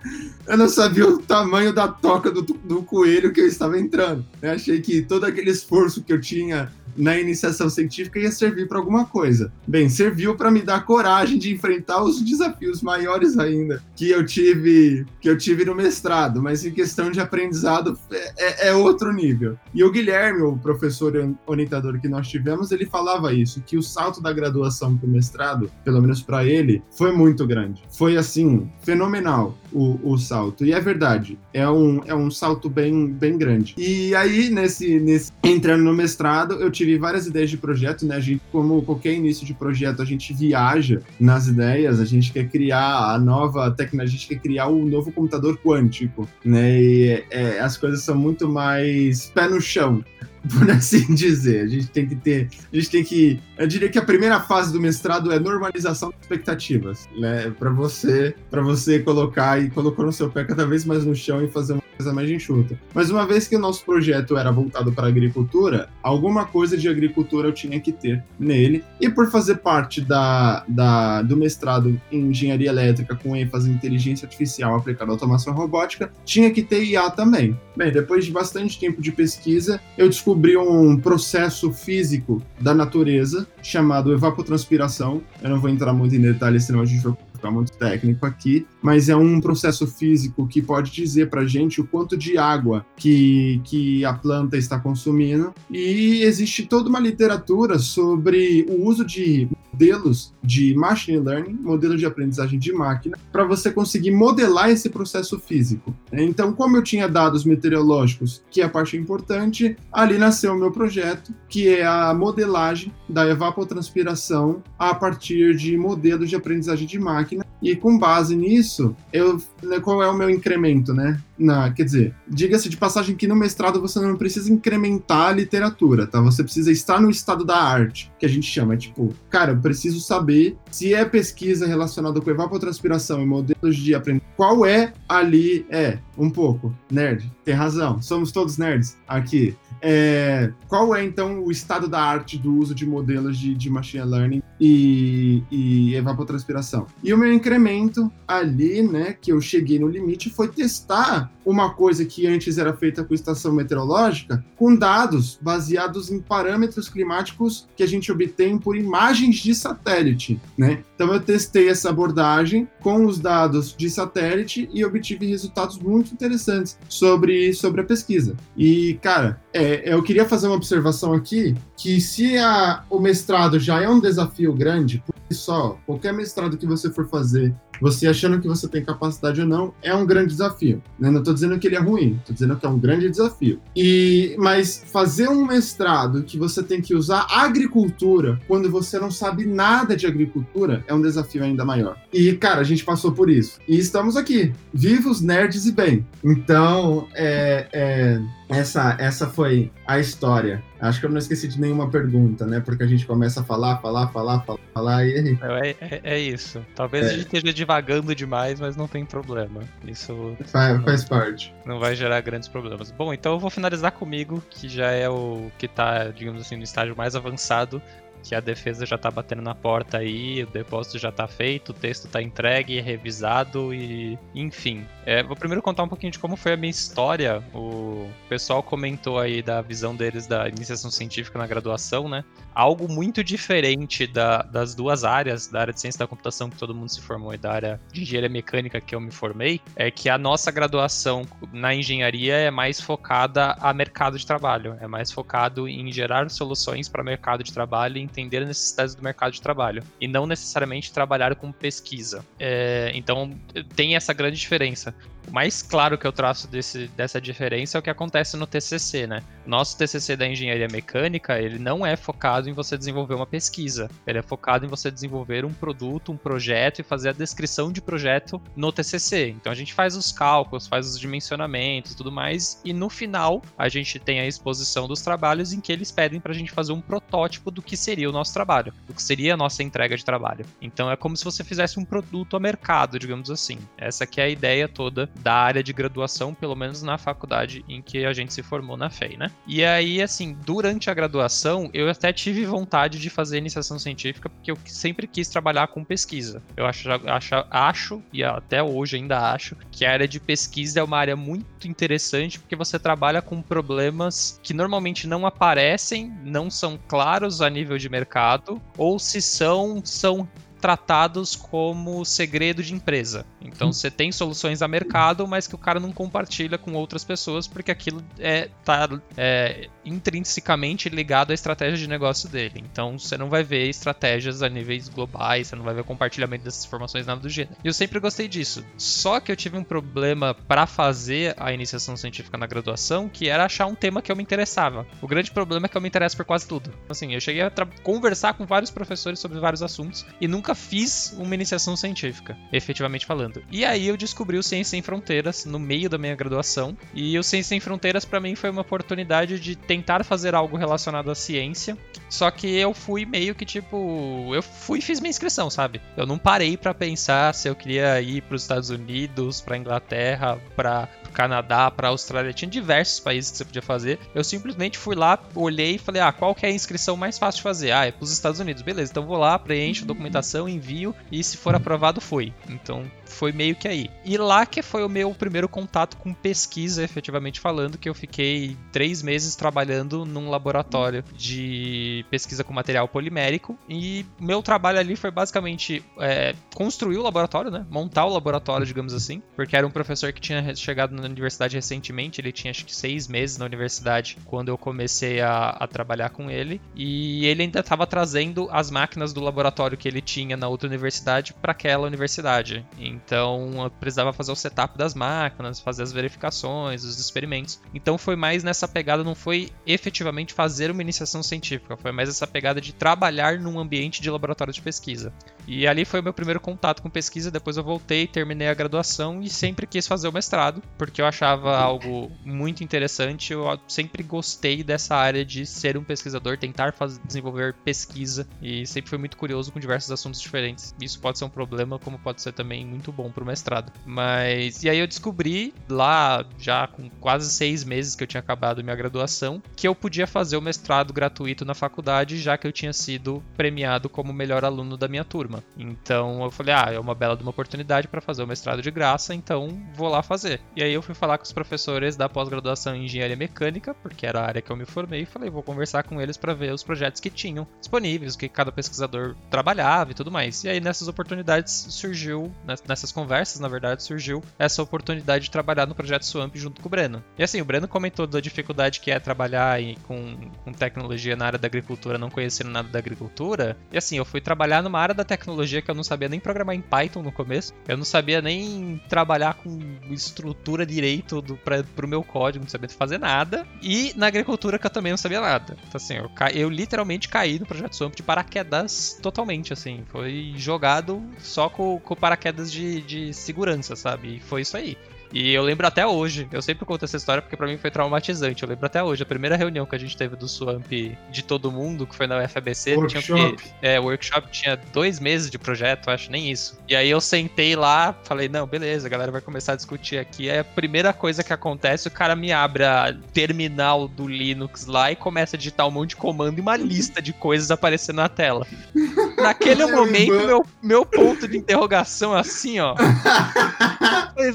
<laughs> eu não sabia o tamanho da toca do, do coelho que eu estava entrando. Eu achei que todo aquele esforço que eu tinha na iniciação científica ia servir para alguma coisa. Bem, serviu para me dar coragem de enfrentar os desafios maiores ainda que eu tive que eu tive no mestrado, mas em questão de aprendizado é, é, é outro nível. E o Guilherme, o professor orientador que nós tivemos, ele falava isso, que o salto da graduação para o mestrado, pelo menos para ele, foi muito grande. Foi assim, fenomenal o, o salto. E é verdade, é um, é um salto bem, bem grande. E aí, nesse, nesse entrando no mestrado, eu tive tive várias ideias de projeto, né? A gente, como qualquer início de projeto, a gente viaja nas ideias, a gente quer criar a nova tecnologia, a gente quer criar o um novo computador quântico, né? E é, as coisas são muito mais pé no chão <laughs> por assim dizer. A gente tem que ter, a gente tem que, eu diria que a primeira fase do mestrado é normalização de expectativas, né? Para você, para você colocar e colocou no seu pé cada vez mais no chão e fazer uma coisa mais enxuta. Mas uma vez que o nosso projeto era voltado para agricultura, alguma coisa de agricultura eu tinha que ter nele. E por fazer parte da, da, do mestrado em engenharia elétrica com ênfase em inteligência artificial aplicada à automação robótica, tinha que ter IA também. Bem, depois de bastante tempo de pesquisa, eu descobri um processo físico da natureza chamado evapotranspiração. Eu não vou entrar muito em detalhes, senão a gente vai muito técnico aqui, mas é um processo físico que pode dizer para gente o quanto de água que, que a planta está consumindo. E existe toda uma literatura sobre o uso de modelos de machine learning, modelos de aprendizagem de máquina, para você conseguir modelar esse processo físico. Então, como eu tinha dados meteorológicos, que é a parte importante, ali nasceu o meu projeto, que é a modelagem da evapotranspiração a partir de modelos de aprendizagem de máquina. E com base nisso, eu, né, qual é o meu incremento, né? Na, quer dizer, diga-se de passagem que no mestrado você não precisa incrementar a literatura, tá? Você precisa estar no estado da arte, que a gente chama, é tipo, cara, eu preciso saber se é pesquisa relacionada com evapotranspiração e modelos de aprendizagem, qual é ali, é, um pouco, nerd, tem razão, somos todos nerds aqui. É, qual é então o estado da arte do uso de modelos de, de machine learning e, e evapotranspiração? E o meu incremento ali, né, que eu cheguei no limite, foi testar uma coisa que antes era feita com estação meteorológica, com dados baseados em parâmetros climáticos que a gente obtém por imagens de satélite, né? Então eu testei essa abordagem com os dados de satélite e obtive resultados muito interessantes sobre, sobre a pesquisa. E, cara, é, eu queria fazer uma observação aqui, que se a, o mestrado já é um desafio grande, por só, qualquer mestrado que você for fazer você achando que você tem capacidade ou não é um grande desafio. Né? Não estou dizendo que ele é ruim, estou dizendo que é um grande desafio. E mas fazer um mestrado que você tem que usar agricultura quando você não sabe nada de agricultura é um desafio ainda maior. E cara, a gente passou por isso e estamos aqui, vivos, nerds e bem. Então, é, é essa, essa foi a história. Acho que eu não esqueci de nenhuma pergunta, né? Porque a gente começa a falar, falar, falar, falar, falar e. É, é, é isso. Talvez é. a gente esteja divagando demais, mas não tem problema. Isso. Faz, não, faz parte. Não vai gerar grandes problemas. Bom, então eu vou finalizar comigo, que já é o que tá, digamos assim, no estágio mais avançado que a defesa já tá batendo na porta aí, o depósito já tá feito, o texto tá entregue, revisado e enfim. É, vou primeiro contar um pouquinho de como foi a minha história. O pessoal comentou aí da visão deles da iniciação científica na graduação, né? Algo muito diferente da, das duas áreas, da área de ciência da computação que todo mundo se formou e da área de engenharia mecânica que eu me formei, é que a nossa graduação na engenharia é mais focada a mercado de trabalho, é mais focado em gerar soluções para mercado de trabalho entender as necessidades do mercado de trabalho e não necessariamente trabalhar com pesquisa. É, então tem essa grande diferença. O mais claro que eu traço desse, dessa diferença é o que acontece no TCC, né? Nosso TCC da engenharia mecânica, ele não é focado em você desenvolver uma pesquisa. Ele é focado em você desenvolver um produto, um projeto e fazer a descrição de projeto no TCC. Então a gente faz os cálculos, faz os dimensionamentos tudo mais, e no final a gente tem a exposição dos trabalhos em que eles pedem para a gente fazer um protótipo do que seria o nosso trabalho, do que seria a nossa entrega de trabalho. Então é como se você fizesse um produto a mercado, digamos assim. Essa que é a ideia toda da área de graduação, pelo menos na faculdade em que a gente se formou na FEI, né? E aí, assim, durante a graduação, eu até tive vontade de fazer iniciação científica, porque eu sempre quis trabalhar com pesquisa. Eu acho, acho, acho e até hoje ainda acho, que a área de pesquisa é uma área muito interessante, porque você trabalha com problemas que normalmente não aparecem, não são claros a nível de mercado, ou se são, são tratados como segredo de empresa. Então você tem soluções a mercado, mas que o cara não compartilha com outras pessoas porque aquilo é, tá é, intrinsecamente ligado à estratégia de negócio dele. Então você não vai ver estratégias a níveis globais, você não vai ver compartilhamento dessas informações, nada do gênero. E eu sempre gostei disso. Só que eu tive um problema para fazer a iniciação científica na graduação, que era achar um tema que eu me interessava. O grande problema é que eu me interesso por quase tudo. Assim, eu cheguei a conversar com vários professores sobre vários assuntos e nunca fiz uma iniciação científica, efetivamente falando. E aí eu descobri o Ciência Sem Fronteiras no meio da minha graduação. E o Ciência Sem Fronteiras para mim foi uma oportunidade de tentar fazer algo relacionado à ciência. Só que eu fui meio que tipo, eu fui e fiz minha inscrição, sabe? Eu não parei para pensar se eu queria ir para os Estados Unidos, para Inglaterra, para Canadá, para Austrália, tinha diversos países que você podia fazer. Eu simplesmente fui lá, olhei e falei: "Ah, qual que é a inscrição mais fácil de fazer?" Ah, é para os Estados Unidos. Beleza, então vou lá, preencho a documentação envio e se for aprovado, foi. Então foi meio que aí. E lá que foi o meu primeiro contato com pesquisa, efetivamente falando, que eu fiquei três meses trabalhando num laboratório de pesquisa com material polimérico. E meu trabalho ali foi basicamente é, construir o laboratório, né? Montar o laboratório, digamos assim. Porque era um professor que tinha chegado na universidade recentemente, ele tinha acho que seis meses na universidade quando eu comecei a, a trabalhar com ele. E ele ainda estava trazendo as máquinas do laboratório que ele tinha na outra universidade para aquela universidade. Então eu precisava fazer o setup das máquinas, fazer as verificações, os experimentos. Então foi mais nessa pegada, não foi efetivamente fazer uma iniciação científica, foi mais essa pegada de trabalhar num ambiente de laboratório de pesquisa. E ali foi o meu primeiro contato com pesquisa, depois eu voltei, terminei a graduação e sempre quis fazer o mestrado, porque eu achava algo muito interessante, eu sempre gostei dessa área de ser um pesquisador, tentar fazer, desenvolver pesquisa e sempre fui muito curioso com diversos assuntos diferentes. Isso pode ser um problema, como pode ser também muito bom pro mestrado. Mas, e aí eu descobri lá, já com quase seis meses que eu tinha acabado minha graduação, que eu podia fazer o mestrado gratuito na faculdade, já que eu tinha sido premiado como melhor aluno da minha turma. Então eu falei, ah, é uma bela de uma oportunidade para fazer o mestrado de graça, então vou lá fazer. E aí eu fui falar com os professores da pós-graduação em engenharia mecânica, porque era a área que eu me formei, e falei, vou conversar com eles para ver os projetos que tinham disponíveis, o que cada pesquisador trabalhava e tudo mais. E aí nessas oportunidades surgiu, nessas conversas, na verdade, surgiu essa oportunidade de trabalhar no projeto Swamp junto com o Breno. E assim, o Breno comentou da dificuldade que é trabalhar com, com tecnologia na área da agricultura, não conhecendo nada da agricultura. E assim, eu fui trabalhar numa área da tecnologia que eu não sabia nem programar em Python no começo. Eu não sabia nem trabalhar com estrutura direito do, pra, pro meu código, não sabia fazer nada. E na agricultura que eu também não sabia nada. Então assim, eu, eu literalmente caí no projeto Swamp de paraquedas totalmente, assim. Foi jogado só com, com paraquedas de, de segurança, sabe? E foi isso aí. E eu lembro até hoje, eu sempre conto essa história porque para mim foi traumatizante. Eu lembro até hoje, a primeira reunião que a gente teve do Swamp de todo mundo, que foi na UFABC, workshop. tinha é, o workshop tinha dois meses de projeto, acho, nem isso. E aí eu sentei lá, falei, não, beleza, a galera vai começar a discutir aqui. Aí a primeira coisa que acontece, o cara me abre a terminal do Linux lá e começa a digitar um monte de comando e uma lista de coisas aparecendo na tela. <laughs> Naquele momento, meu, meu ponto de interrogação assim, ó. <laughs>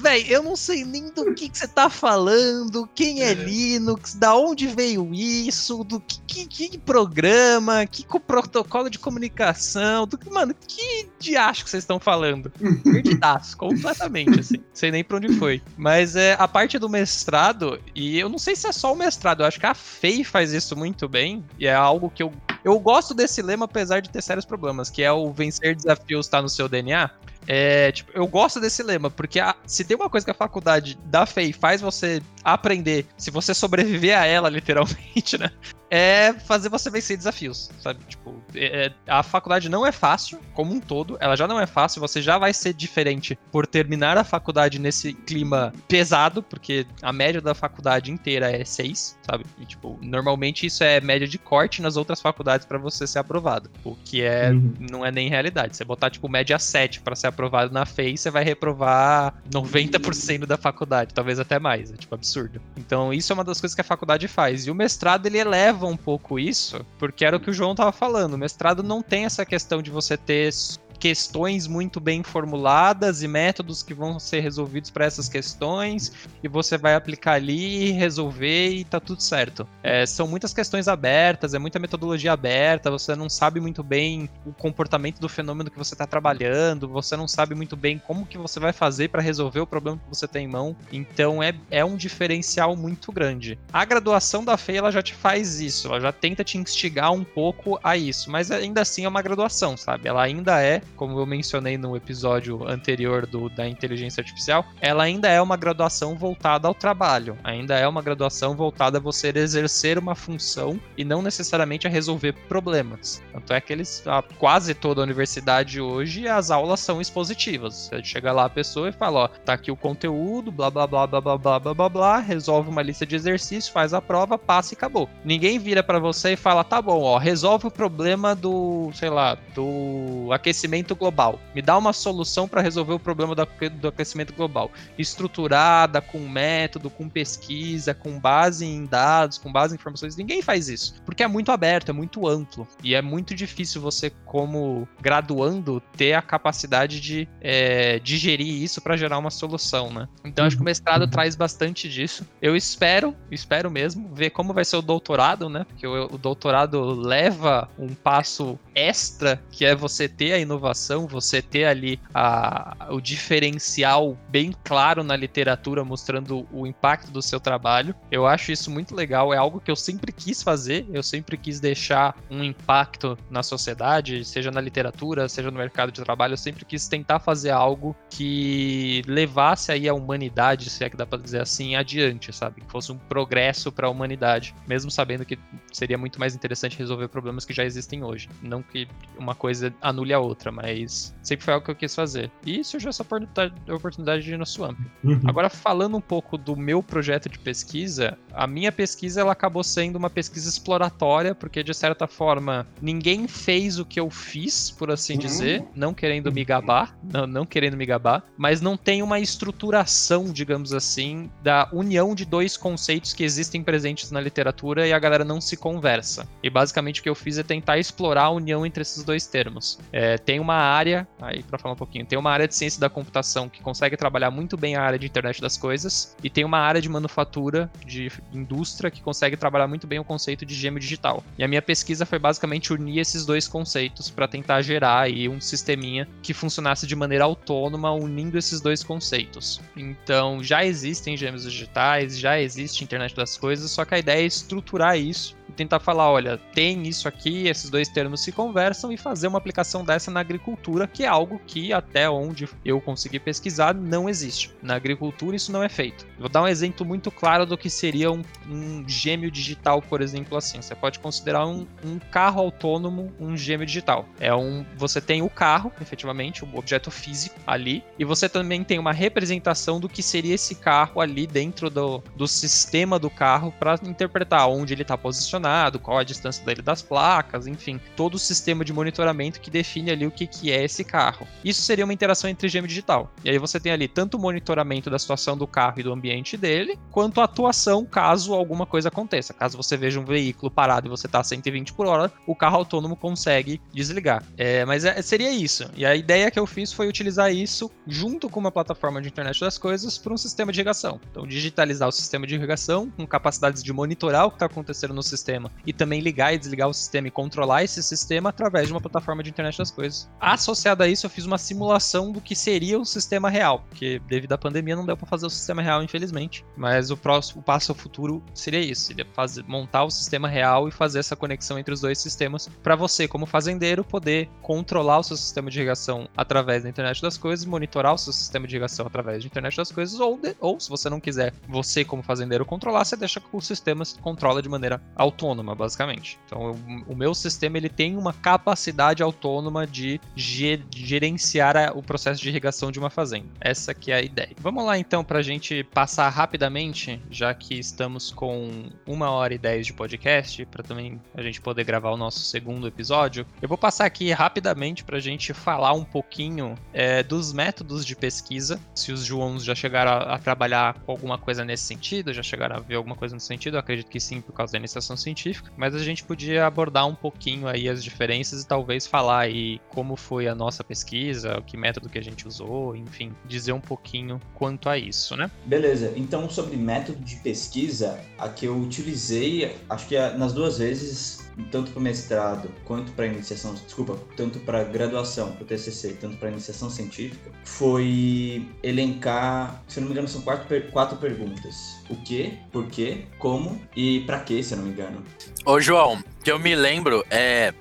Véi, eu não sei nem do que, que você tá falando, quem é Linux, da onde veio isso, do que, que, que programa, que protocolo de comunicação, do que, mano, que diacho que vocês estão falando? <laughs> Perdidaço, completamente, assim. Sei nem pra onde foi. Mas é, a parte do mestrado, e eu não sei se é só o mestrado, eu acho que a FEI faz isso muito bem, e é algo que eu Eu gosto desse lema, apesar de ter sérios problemas, que é o vencer desafios está no seu DNA. É, tipo, eu gosto desse lema, porque a, se tem uma coisa que a faculdade fé e faz você aprender, se você sobreviver a ela, <laughs> literalmente, né? É fazer você vencer desafios, sabe? Tipo, é, é, a faculdade não é fácil, como um todo, ela já não é fácil, você já vai ser diferente por terminar a faculdade nesse clima pesado, porque a média da faculdade inteira é 6, sabe? E, tipo, normalmente isso é média de corte nas outras faculdades para você ser aprovado, o que é, uhum. não é nem realidade. Você botar, tipo, média 7 para ser aprovado na FEI, você vai reprovar 90% da faculdade, talvez até mais, é, tipo, absurdo. Então, isso é uma das coisas que a faculdade faz. E o mestrado, ele eleva um pouco isso, porque era o que o João tava falando. O mestrado não tem essa questão de você ter questões muito bem formuladas e métodos que vão ser resolvidos para essas questões e você vai aplicar ali resolver e tá tudo certo. É, são muitas questões abertas, é muita metodologia aberta, você não sabe muito bem o comportamento do fenômeno que você está trabalhando, você não sabe muito bem como que você vai fazer para resolver o problema que você tem em mão. Então é, é um diferencial muito grande. A graduação da FEI ela já te faz isso, ela já tenta te instigar um pouco a isso, mas ainda assim é uma graduação, sabe? Ela ainda é como eu mencionei no episódio anterior do, da inteligência artificial, ela ainda é uma graduação voltada ao trabalho, ainda é uma graduação voltada a você exercer uma função e não necessariamente a resolver problemas. Tanto é que eles, a, quase toda a universidade hoje, as aulas são expositivas. Você chega lá a pessoa e fala, ó, tá aqui o conteúdo, blá blá blá blá blá blá blá blá, blá resolve uma lista de exercícios, faz a prova, passa e acabou. Ninguém vira para você e fala, tá bom, ó, resolve o problema do, sei lá, do aquecimento aquecimento global. Me dá uma solução para resolver o problema do, aquecimento global. Estruturada, com método, com pesquisa, com base em dados, com base em informações. Ninguém faz isso. Porque é muito aberto, é muito amplo. E é muito difícil você, como graduando, ter a capacidade de é, digerir isso para gerar uma solução, né? Então acho que o mestrado uhum. traz bastante disso. Eu espero, espero mesmo, ver como vai ser o doutorado, né? Porque o, o doutorado leva um passo extra, que é você ter a inovação inovação, você ter ali a, o diferencial bem claro na literatura, mostrando o impacto do seu trabalho. Eu acho isso muito legal, é algo que eu sempre quis fazer, eu sempre quis deixar um impacto na sociedade, seja na literatura, seja no mercado de trabalho, eu sempre quis tentar fazer algo que levasse aí a humanidade, se é que dá para dizer assim, adiante, sabe? Que fosse um progresso para a humanidade, mesmo sabendo que seria muito mais interessante resolver problemas que já existem hoje, não que uma coisa anule a outra, mas sempre foi algo que eu quis fazer. E surgiu essa oportunidade, de ir no Swamp. Uhum. Agora, falando um pouco do meu projeto de pesquisa, a minha pesquisa ela acabou sendo uma pesquisa exploratória, porque de certa forma ninguém fez o que eu fiz, por assim uhum. dizer, não querendo me gabar, não, não querendo me gabar, mas não tem uma estruturação, digamos assim, da união de dois conceitos que existem presentes na literatura e a galera não se conversa. E basicamente o que eu fiz é tentar explorar a união entre esses dois termos. É, tem uma uma área, aí para falar um pouquinho, tem uma área de ciência da computação que consegue trabalhar muito bem a área de internet das coisas, e tem uma área de manufatura, de indústria, que consegue trabalhar muito bem o conceito de gêmeo digital. E a minha pesquisa foi basicamente unir esses dois conceitos para tentar gerar aí um sisteminha que funcionasse de maneira autônoma, unindo esses dois conceitos. Então, já existem gêmeos digitais, já existe internet das coisas, só que a ideia é estruturar isso e tentar falar, olha, tem isso aqui, esses dois termos se conversam e fazer uma aplicação dessa na agricultura, que é algo que até onde eu consegui pesquisar não existe. Na agricultura isso não é feito. Vou dar um exemplo muito claro do que seria um, um gêmeo digital, por exemplo, assim. Você pode considerar um, um, carro autônomo um gêmeo digital. É um, você tem o carro, efetivamente, o objeto físico ali, e você também tem uma representação do que seria esse carro ali dentro do, do sistema do carro para interpretar onde ele está posicionado, qual a distância dele das placas, enfim, todo o sistema de monitoramento que define ali o que, que é esse carro. Isso seria uma interação entre gêmeo digital. E aí você tem ali tanto o monitoramento da situação do carro e do ambiente dele, quanto a atuação caso alguma coisa aconteça. Caso você veja um veículo parado e você está a 120 por hora, o carro autônomo consegue desligar. É, mas é, seria isso. E a ideia que eu fiz foi utilizar isso junto com uma plataforma de internet das coisas para um sistema de irrigação. Então, digitalizar o sistema de irrigação com capacidades de monitorar o que está acontecendo no sistema e também ligar e desligar o sistema e controlar esse sistema através de uma plataforma de internet das coisas. Associado a isso, eu fiz uma simulação do que seria um sistema real, porque devido à pandemia não deu para fazer o sistema real, infelizmente. Mas o próximo o passo futuro seria isso, seria fazer, montar o sistema real e fazer essa conexão entre os dois sistemas para você, como fazendeiro, poder controlar o seu sistema de irrigação através da internet das coisas, monitorar o seu sistema de irrigação através da internet das coisas, ou, de, ou se você não quiser, você como fazendeiro controlar, você deixa que o sistema se controla de maneira autônoma, basicamente. Então, o meu sistema ele tem uma capacidade autônoma de gerenciar a, o processo de irrigação de uma fazenda. Essa que é a ideia. Vamos lá então para a gente passar rapidamente, já que estamos com uma hora e dez de podcast, para também a gente poder gravar o nosso segundo episódio. Eu vou passar aqui rapidamente para a gente falar um pouquinho é, dos métodos de pesquisa. Se os Joãos já chegaram a, a, trabalhar com alguma coisa nesse sentido, já chegaram a ver alguma coisa nesse sentido, eu acredito que sim, por causa da iniciação científica. Mas a gente podia abordar um pouquinho aí as diferenças e talvez falar aí como foi a nossa pesquisa, que método que a gente usou, enfim, dizer um pouquinho quanto a isso, né? Beleza. Então, sobre método de pesquisa, a que eu utilizei, acho que é nas duas vezes tanto para mestrado quanto para iniciação, desculpa, tanto para graduação, para o TCC, tanto para iniciação científica, foi elencar, se eu não me engano, são quatro, quatro perguntas. O que, por quê, como e para quê, se eu não me engano. Ô, João, que eu me lembro é,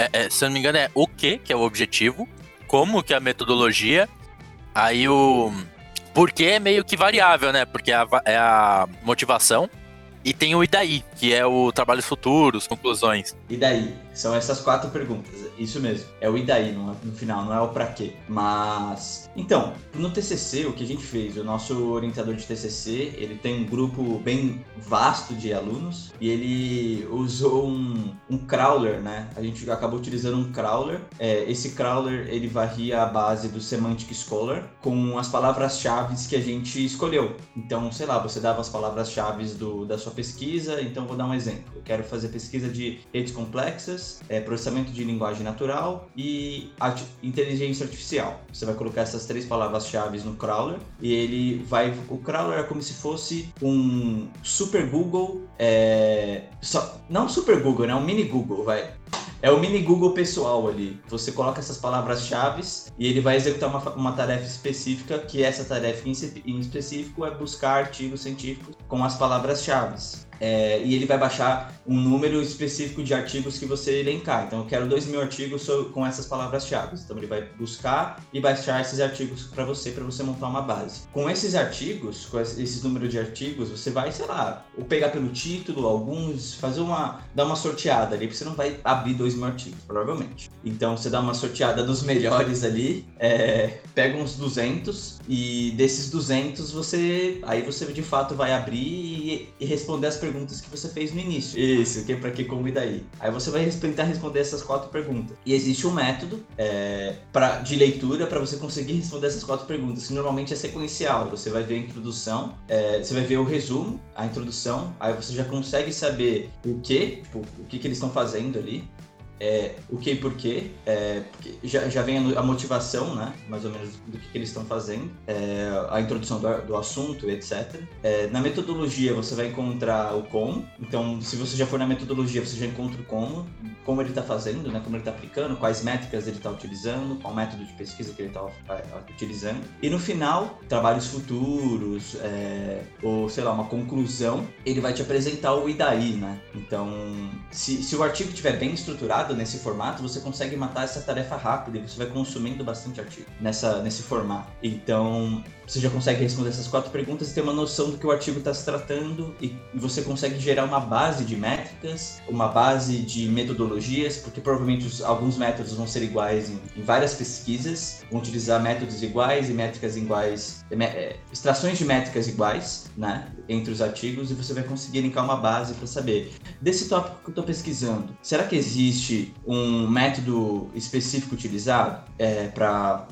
é, é se eu não me engano, é o que, que é o objetivo, como que é a metodologia, aí o porquê é meio que variável, né? Porque é a, é a motivação e tem o e daí, que é o trabalhos futuros, conclusões. E daí? São essas quatro perguntas. Isso mesmo. É o e daí no, no final, não é o pra quê. Mas. Então, no TCC, o que a gente fez? O nosso orientador de TCC, ele tem um grupo bem vasto de alunos e ele usou um, um crawler, né? A gente acabou utilizando um crawler. É, esse crawler, ele varria a base do Semantic Scholar com as palavras-chave que a gente escolheu. Então, sei lá, você dava as palavras-chave da sua pesquisa. Então, vou dar um exemplo. Eu quero fazer pesquisa de redes complexas, é, processamento de linguagem natural e inteligência artificial. Você vai colocar essas três palavras-chave no crawler e ele vai. O crawler é como se fosse um super Google. É, só, não super Google, né? Um mini Google, vai. É o mini Google pessoal ali. Você coloca essas palavras-chave e ele vai executar uma, uma tarefa específica, que essa tarefa em, em específico é buscar artigos científicos com as palavras-chave. É, e ele vai baixar um número específico de artigos que você elencar. Então, eu quero dois mil artigos com essas palavras-chave. Então, ele vai buscar e baixar esses artigos para você, para você montar uma base. Com esses artigos, com esses números de artigos, você vai, sei lá, ou pegar pelo título, alguns, fazer uma, dar uma sorteada ali, porque você não vai abrir dois mil artigos, provavelmente. Então, você dá uma sorteada dos <laughs> melhores ali, é, pega uns 200 e desses 200 você, aí você de fato vai abrir e, e responder as perguntas perguntas que você fez no início. Isso, que é pra que, como e daí. Aí você vai tentar responder essas quatro perguntas. E existe um método é, pra, de leitura para você conseguir responder essas quatro perguntas, que normalmente é sequencial. Você vai ver a introdução, é, você vai ver o resumo, a introdução, aí você já consegue saber o que, tipo, o que, que eles estão fazendo ali é, o que e porquê, é, porque já, já vem a, motivação, né, mais ou menos, do que, que eles estão fazendo, é, a introdução do, do assunto, etc. É, na metodologia você vai encontrar o como, então se você já for na metodologia você já encontra o como, como ele está fazendo, né, como ele está aplicando, quais métricas ele está utilizando, qual método de pesquisa que ele está utilizando. E no final, trabalhos futuros, é, ou sei lá, uma conclusão, ele vai te apresentar o e daí, né? Então, se, se o artigo estiver bem estruturado, nesse formato, você consegue matar essa tarefa rápida e você vai consumindo bastante artigo nessa, nesse formato. Então, você já consegue responder essas quatro perguntas e ter uma noção do que o artigo está se tratando e você consegue gerar uma base de métricas, uma base de metodologias, porque provavelmente os, alguns métodos vão ser iguais em, em, várias pesquisas, vão utilizar métodos iguais e métricas iguais, é, é, extrações de métricas iguais, né, entre os artigos e você vai conseguir linkar uma base para saber desse tópico que eu estou pesquisando, será que existe um método específico utilizado é, para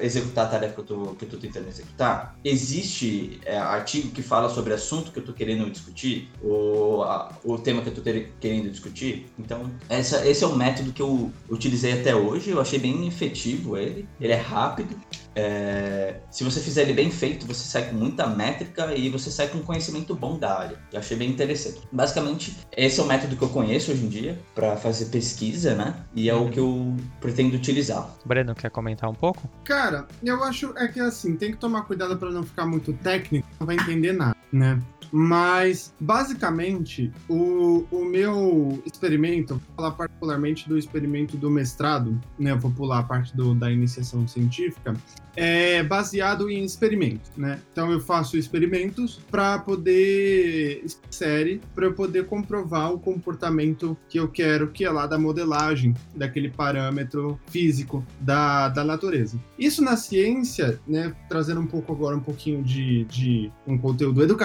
executar a tarefa que eu estou tentando executar? Tá, existe é, artigo que fala sobre assunto que eu estou querendo discutir, ou a, o tema que eu estou querendo discutir. Então, essa, esse é o método que eu utilizei até hoje. Eu achei bem efetivo ele. Ele é rápido. É, se você fizer ele bem feito, você sai com muita métrica e você sai com um conhecimento bom da área. Eu achei bem interessante. Basicamente, esse é o método que eu conheço hoje em dia para fazer pesquisa, né? E é o que eu pretendo utilizar. Breno, quer comentar um pouco? Cara, eu acho é que assim, tem que tomar cuidado para não ficar muito técnico, não vai entender nada, né? Mas, basicamente, o, o meu experimento, vou falar particularmente do experimento do mestrado, né? Vou pular a parte do, da iniciação científica, é baseado em experimentos, né? Então eu faço experimentos para poder série para eu poder comprovar o comportamento que eu quero, que é lá da modelagem daquele parâmetro físico da, da natureza. Isso na ciência, né? Trazendo um pouco agora um pouquinho de, de um conteúdo educativo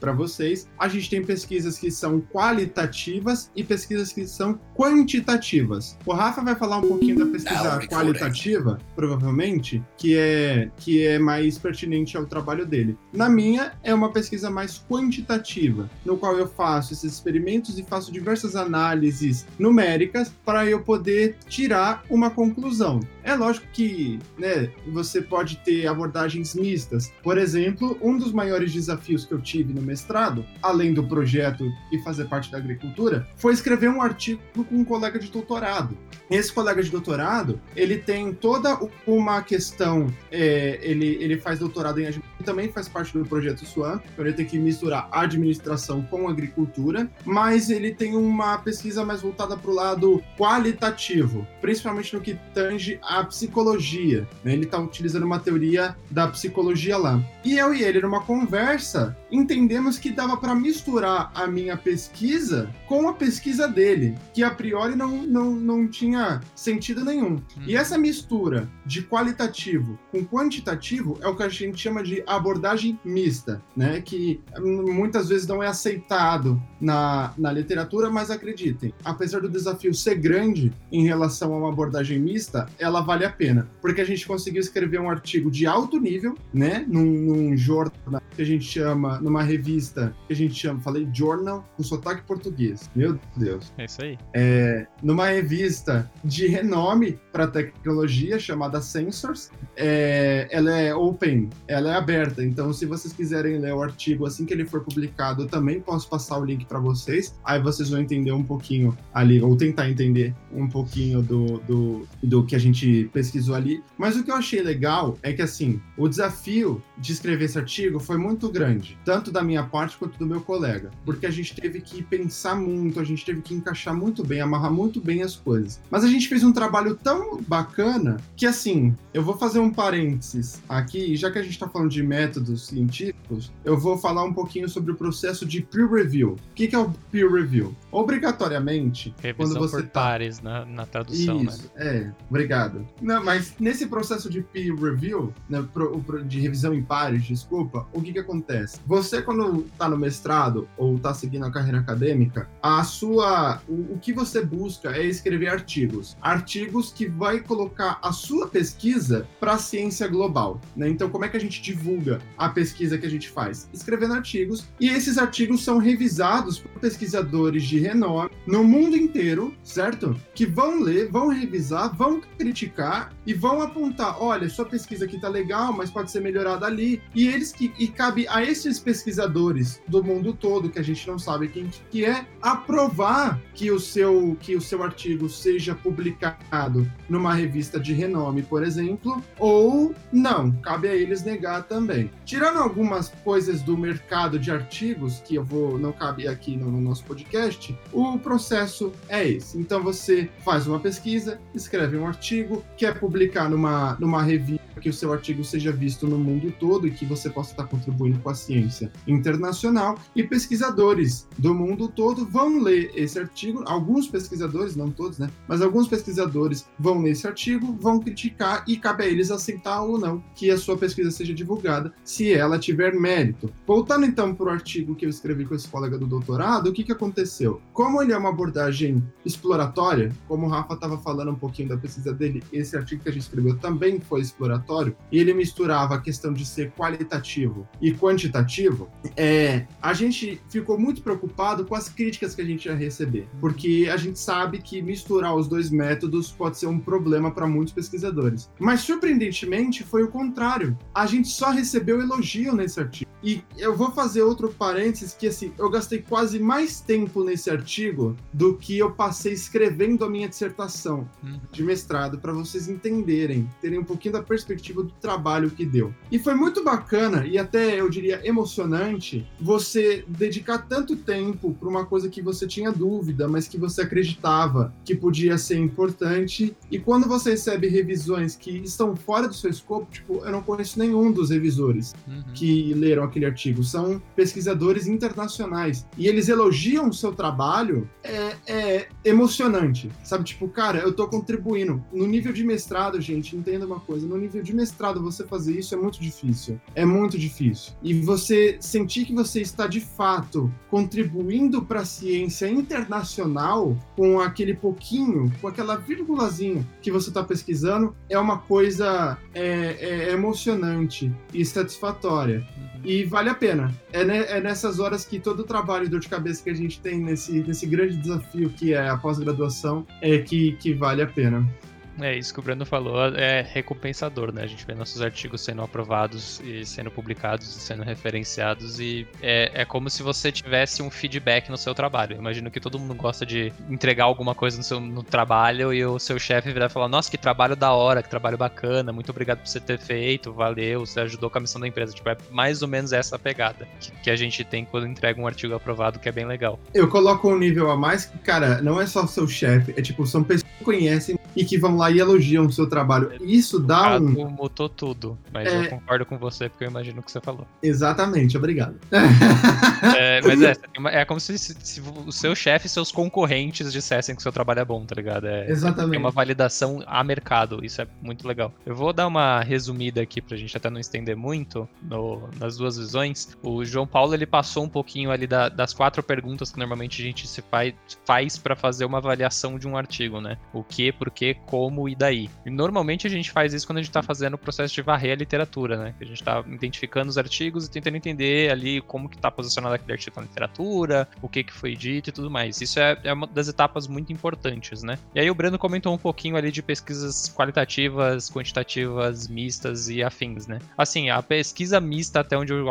para vocês, a gente tem pesquisas que são qualitativas e pesquisas que são quantitativas. O Rafa vai falar um pouquinho da pesquisa qualitativa, provavelmente, que é, que é mais pertinente ao trabalho dele. Na minha, é uma pesquisa mais quantitativa, no qual eu faço esses experimentos e faço diversas análises numéricas para eu poder tirar uma conclusão. É lógico que né, você pode ter abordagens mistas. Por exemplo, um dos maiores desafios que eu tive no mestrado, além do projeto e fazer parte da agricultura, foi escrever um artigo com um colega de doutorado. Esse colega de doutorado, ele tem toda uma questão, é, ele, ele faz doutorado em administração, também faz parte do projeto SWAM, então ele tem que misturar administração com agricultura, mas ele tem uma pesquisa mais voltada para o lado qualitativo, principalmente no que tange a psicologia. Né? Ele está utilizando uma teoria da psicologia lá. E eu e ele, numa conversa, entendemos que dava para misturar a minha pesquisa com a pesquisa dele, que a priori não, não, não tinha sentido nenhum. Hum. E essa mistura de qualitativo com quantitativo é o que a gente chama de abordagem mista, né? Que muitas vezes não é aceitado na, na literatura, mas acreditem, apesar do desafio ser grande em relação a uma abordagem mista, ela vale a pena, porque a gente conseguiu escrever um artigo de alto nível, né? Num, num jornal que a gente chama, numa revista que a gente chama, falei journal com sotaque português. Meu Deus. É isso aí. É, numa revista de renome para tecnologia chamada Sensors. É, ela é open, ela é aberta. Então, se vocês quiserem ler o artigo assim que ele for publicado, eu também posso passar o link para vocês. Aí vocês vão entender um pouquinho ali, ou tentar entender um pouquinho do, do, do que a gente pesquisou ali. Mas o que eu achei legal é que, assim, o desafio de escrever esse artigo foi muito grande, tanto da minha parte quanto do meu colega, porque a gente teve que pensar muito, a gente teve que encaixar muito bem, amarrar muito bem as coisas. Mas a gente fez um trabalho tão bacana que, assim, eu vou fazer um parênteses aqui, já que a gente está falando de métodos científicos, eu vou falar um pouquinho sobre o processo de peer review. O que, é o peer review? Obrigatoriamente, Revisão quando você por tá... pares na, na tradução, né? Isso, é, obrigado. Não, mas nesse processo de peer review, né, pro- pro- de revisão em pares, desculpa, o que que acontece? Você, quando tá no mestrado ou tá seguindo a carreira acadêmica, a sua, o, o que você busca é escrever artigos. Artigos que vai colocar a sua pesquisa para a ciência global, né? Então, como é que a gente divulga a pesquisa que a gente faz? Escrevendo artigos, e esses artigos são revisados por pesquisadores de renome no mundo inteiro, certo? Que vão ler, vão revisar, vão criticar e vão apontar, olha, sua pesquisa aqui tá legal, mas pode ser melhorada ali. E eles que e cabe a esses pesquisadores do mundo todo que a gente não sabe quem que é aprovar que o seu que o seu artigo seja publicado numa revista de renome, por exemplo, ou não, cabe a eles negar também. Tirando algumas coisas do mercado de artigos que eu vou não cabe aqui no, no nosso podcast, o processo é esse. Então você faz uma pesquisa, escreve um artigo, quer publicar numa, numa revista que o seu artigo seja visto no mundo todo e que você possa estar contribuindo com a ciência internacional e pesquisadores do mundo todo vão ler esse artigo, alguns pesquisadores, não todos, né, mas alguns pesquisadores vão ler esse artigo, vão criticar e cabe a eles aceitar ou não que a sua pesquisa seja divulgada, se ela tiver mérito. Voltando então para o artigo que eu escrevi com esse colega do doutorado, o que que aconteceu? Como ele é uma abordagem exploratória, como o Rafa estava falando um pouquinho da pesquisa dele, esse artigo que a gente escreveu também foi exploratório, e ele misturava a questão de ser qualitativo e quantitativo, é, a gente ficou muito preocupado com as críticas que a gente ia receber, porque a gente sabe que misturar os dois métodos pode ser um problema para muitos pesquisadores. Mas surpreendentemente foi o contrário. A gente só recebeu elogio nesse artigo. E eu vou fazer outro parênteses que assim, eu gastei quase mais tempo nesse artigo do que eu passei escrevendo a minha dissertação Uhum. de mestrado para vocês entenderem, terem um pouquinho da perspectiva do trabalho que deu. E foi muito bacana e até eu diria emocionante você dedicar tanto tempo para uma coisa que você tinha dúvida, mas que você acreditava que podia ser importante. E quando você recebe revisões que estão fora do seu escopo, tipo, eu não conheço nenhum dos revisores Uhum. que leram aquele artigo, são pesquisadores internacionais. E eles elogiam o seu trabalho, é, é emocionante. Sabe, tipo, cara, eu tô contribuindo. No nível de mestrado, gente, entenda uma coisa: no nível de mestrado, você fazer isso é muito difícil. É muito difícil. E você sentir que você está de fato contribuindo para a ciência internacional com aquele pouquinho, com aquela vírgulazinha que você está pesquisando, é uma coisa é, é emocionante e satisfatória. E vale a pena. É, é nessas horas que todo o trabalho e dor de cabeça que a gente tem nesse, nesse grande desafio que é a pós-graduação é que, que vale a pena. É isso que o Breno falou, é recompensador, né? A gente vê nossos artigos sendo aprovados e sendo publicados e sendo referenciados e é, é como se você tivesse um feedback no seu trabalho. Eu imagino que todo mundo gosta de entregar alguma coisa no seu no trabalho e o seu chefe virar e falar: Nossa, que trabalho da hora, que trabalho bacana, muito obrigado por você ter feito, valeu, você ajudou com a missão da empresa. Tipo, é mais ou menos essa pegada que, que a gente tem quando entrega um artigo aprovado, que é bem legal. Eu coloco um nível a mais que, cara, não é só o seu chefe, é tipo, são pessoas que conhecem e que vão lá e elogiam o seu trabalho. Isso dá um. mutou tudo, mas É. eu concordo com você porque eu imagino o que você falou. Exatamente, obrigado. É, <laughs> mas é, é como se, se- o seu chefe e seus concorrentes dissessem que o seu trabalho é bom, tá ligado? É, Exatamente. uma validação a mercado, isso é muito legal. Eu vou dar uma resumida aqui pra gente até não estender muito no- nas duas visões. O João Paulo ele passou um pouquinho ali da- das quatro perguntas que normalmente a gente se faz, faz para fazer uma avaliação de um artigo, né? O que, por que, como e daí. E normalmente a gente faz isso quando a gente tá fazendo o processo de varrer a literatura, né? Que a gente tá identificando os artigos e tentando entender ali como que tá posicionado aquele artigo na literatura, o que que foi dito e tudo mais. Isso é, é uma das etapas muito importantes, né? E aí o Breno comentou um pouquinho ali de pesquisas qualitativas, quantitativas, mistas e afins, né? Assim, a pesquisa mista, até onde eu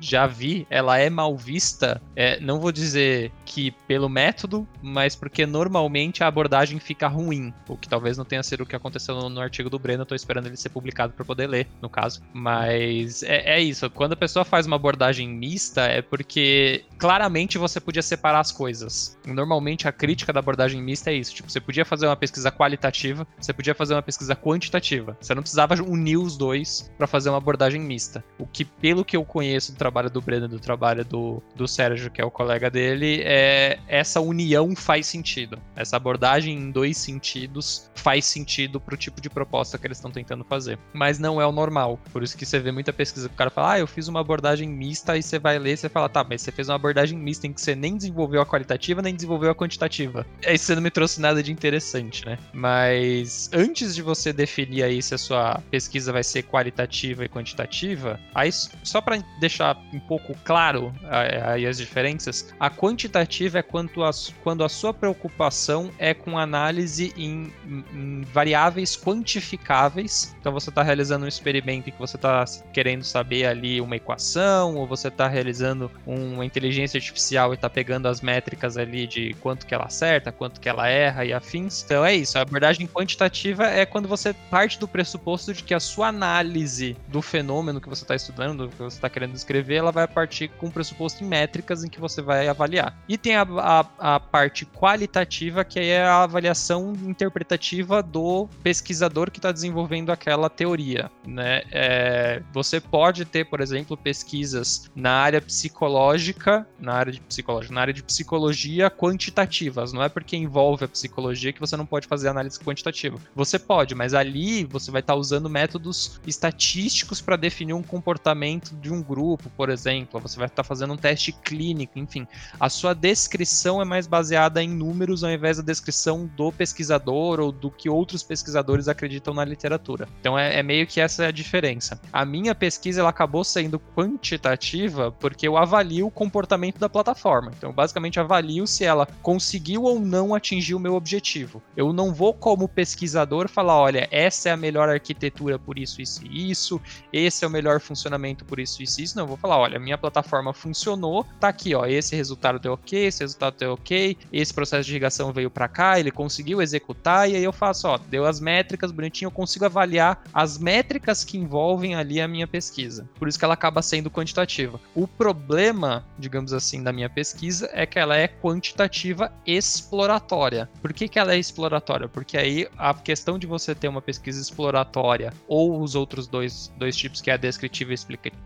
já vi, ela é mal vista, é, não vou dizer que pelo método, mas porque normalmente a abordagem fica ruim, o que talvez não tenha sido o que aconteceu no, no artigo do Breno, eu tô esperando ele ser publicado para poder ler, no caso. Mas é, é isso, quando a pessoa faz uma abordagem mista, é porque claramente você podia separar as coisas. Normalmente a crítica da abordagem mista é isso, tipo, você podia fazer uma pesquisa qualitativa, você podia fazer uma pesquisa quantitativa. Você não precisava unir os dois para fazer uma abordagem mista. O que, pelo que eu conheço do trabalho do Breno e do trabalho do, do Sérgio, que é o colega dele, é essa união faz sentido. Essa abordagem em dois sentidos faz sentido pro tipo de proposta que eles estão tentando fazer. Mas não é o normal. Por isso que você vê muita pesquisa que o cara fala, ah, eu fiz uma abordagem mista, e você vai ler e você fala, tá, mas você fez uma abordagem mista em que você nem desenvolveu a qualitativa, nem desenvolveu a quantitativa. Aí você não me trouxe nada de interessante, né? Mas antes de você definir aí se a sua pesquisa vai ser qualitativa e quantitativa, aí só para deixar um pouco claro aí as diferenças, a quantitativa é quanto a, quando a sua preocupação é com análise em, em- variáveis quantificáveis. Então você está realizando um experimento em que você está querendo saber ali uma equação, ou você está realizando uma inteligência artificial e está pegando as métricas ali de quanto que ela acerta, quanto que ela erra e afins. Então é isso, a abordagem quantitativa é quando você parte do pressuposto de que a sua análise do fenômeno que você está estudando, do que você está querendo descrever, ela vai partir com um pressuposto em métricas em que você vai avaliar. E tem a, a, a parte qualitativa, que é a avaliação interpretativa do pesquisador que está desenvolvendo aquela teoria. Né? É, você pode ter, por exemplo, pesquisas na área psicológica, na área de psicológica, na área de psicologia quantitativas. Não é porque envolve a psicologia que você não pode fazer análise quantitativa. Você pode, mas ali você vai estar usando métodos estatísticos para definir um comportamento de um grupo, por exemplo. Você vai estar fazendo um teste clínico, enfim. A sua descrição é mais baseada em números ao invés da descrição do pesquisador ou do que outros pesquisadores acreditam na literatura. Então é, é meio que essa é a diferença. A minha pesquisa ela acabou sendo quantitativa porque eu avalio o comportamento da plataforma. Então, eu basicamente avalio se ela conseguiu ou não atingir o meu objetivo. Eu não vou, como pesquisador, falar: olha, essa é a melhor arquitetura por isso, isso e isso, esse é o melhor funcionamento por isso, isso e isso. Não, eu vou falar: olha, minha plataforma funcionou, tá aqui, ó, esse resultado deu ok, esse resultado deu ok, esse processo de irrigação veio para cá, ele conseguiu executar, e aí eu faço, ó, deu as métricas bonitinho, eu consigo avaliar as métricas que envolvem ali a minha pesquisa. Por isso que ela acaba sendo quantitativa. O problema, digamos assim, da minha pesquisa é que ela é quantitativa exploratória. Por que, que ela é exploratória? Porque aí a questão de você ter uma pesquisa exploratória ou os outros dois, dois tipos, que é a descritiva e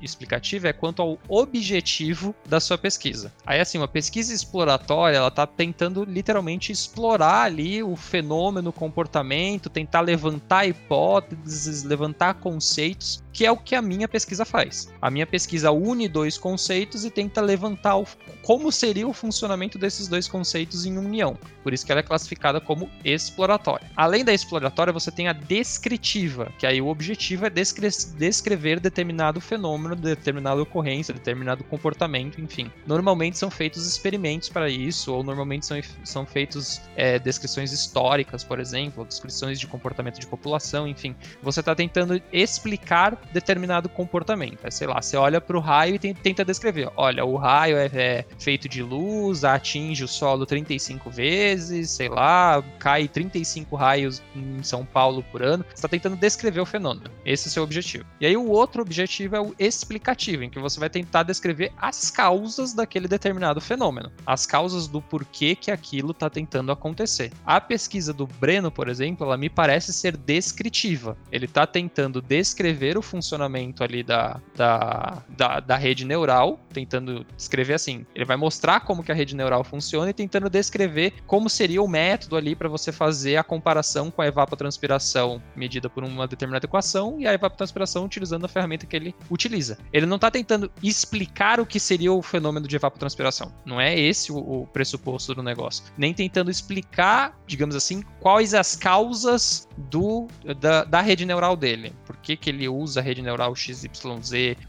explicativa, é quanto ao objetivo da sua pesquisa. Aí, assim, uma pesquisa exploratória, ela está tentando literalmente explorar ali o fenômeno, o comportamento, tentar levantar hipóteses, levantar conceitos que é o que a minha pesquisa faz. A minha pesquisa une dois conceitos e tenta levantar o, como seria o funcionamento desses dois conceitos em união. Por isso que ela é classificada como exploratória. Além da exploratória, você tem a descritiva, que aí o objetivo é descre descrever determinado fenômeno, determinada ocorrência, determinado comportamento, enfim. Normalmente são feitos experimentos para isso, ou normalmente são, são feitos é, descrições históricas, por exemplo, descrições de comportamento de população, enfim. Você está tentando explicar determinado comportamento. É, sei lá, você olha para o raio e tenta descrever. Olha, o raio é, é, feito de luz, atinge o solo 35 vezes, sei lá, cai 35 raios em São Paulo por ano. Você está tentando descrever o fenômeno. Esse é o seu objetivo. E aí o outro objetivo é o explicativo, em que você vai tentar descrever as causas daquele determinado fenômeno, as causas do porquê que aquilo está tentando acontecer. A pesquisa do Breno, por exemplo, ela me parece ser descritiva. Ele está tentando descrever o funcionamento ali da, da, da, da, rede neural, tentando descrever assim. Ele vai mostrar como que a rede neural funciona e tentando descrever como seria o método ali para você fazer a comparação com a evapotranspiração medida por uma determinada equação e a evapotranspiração utilizando a ferramenta que ele utiliza. Ele não está tentando explicar o que seria o fenômeno de evapotranspiração. Não é esse o, o pressuposto do negócio. Nem tentando explicar, digamos assim, quais as causas do, da, da rede neural dele. Por que, que ele usa a rede neural XYZ,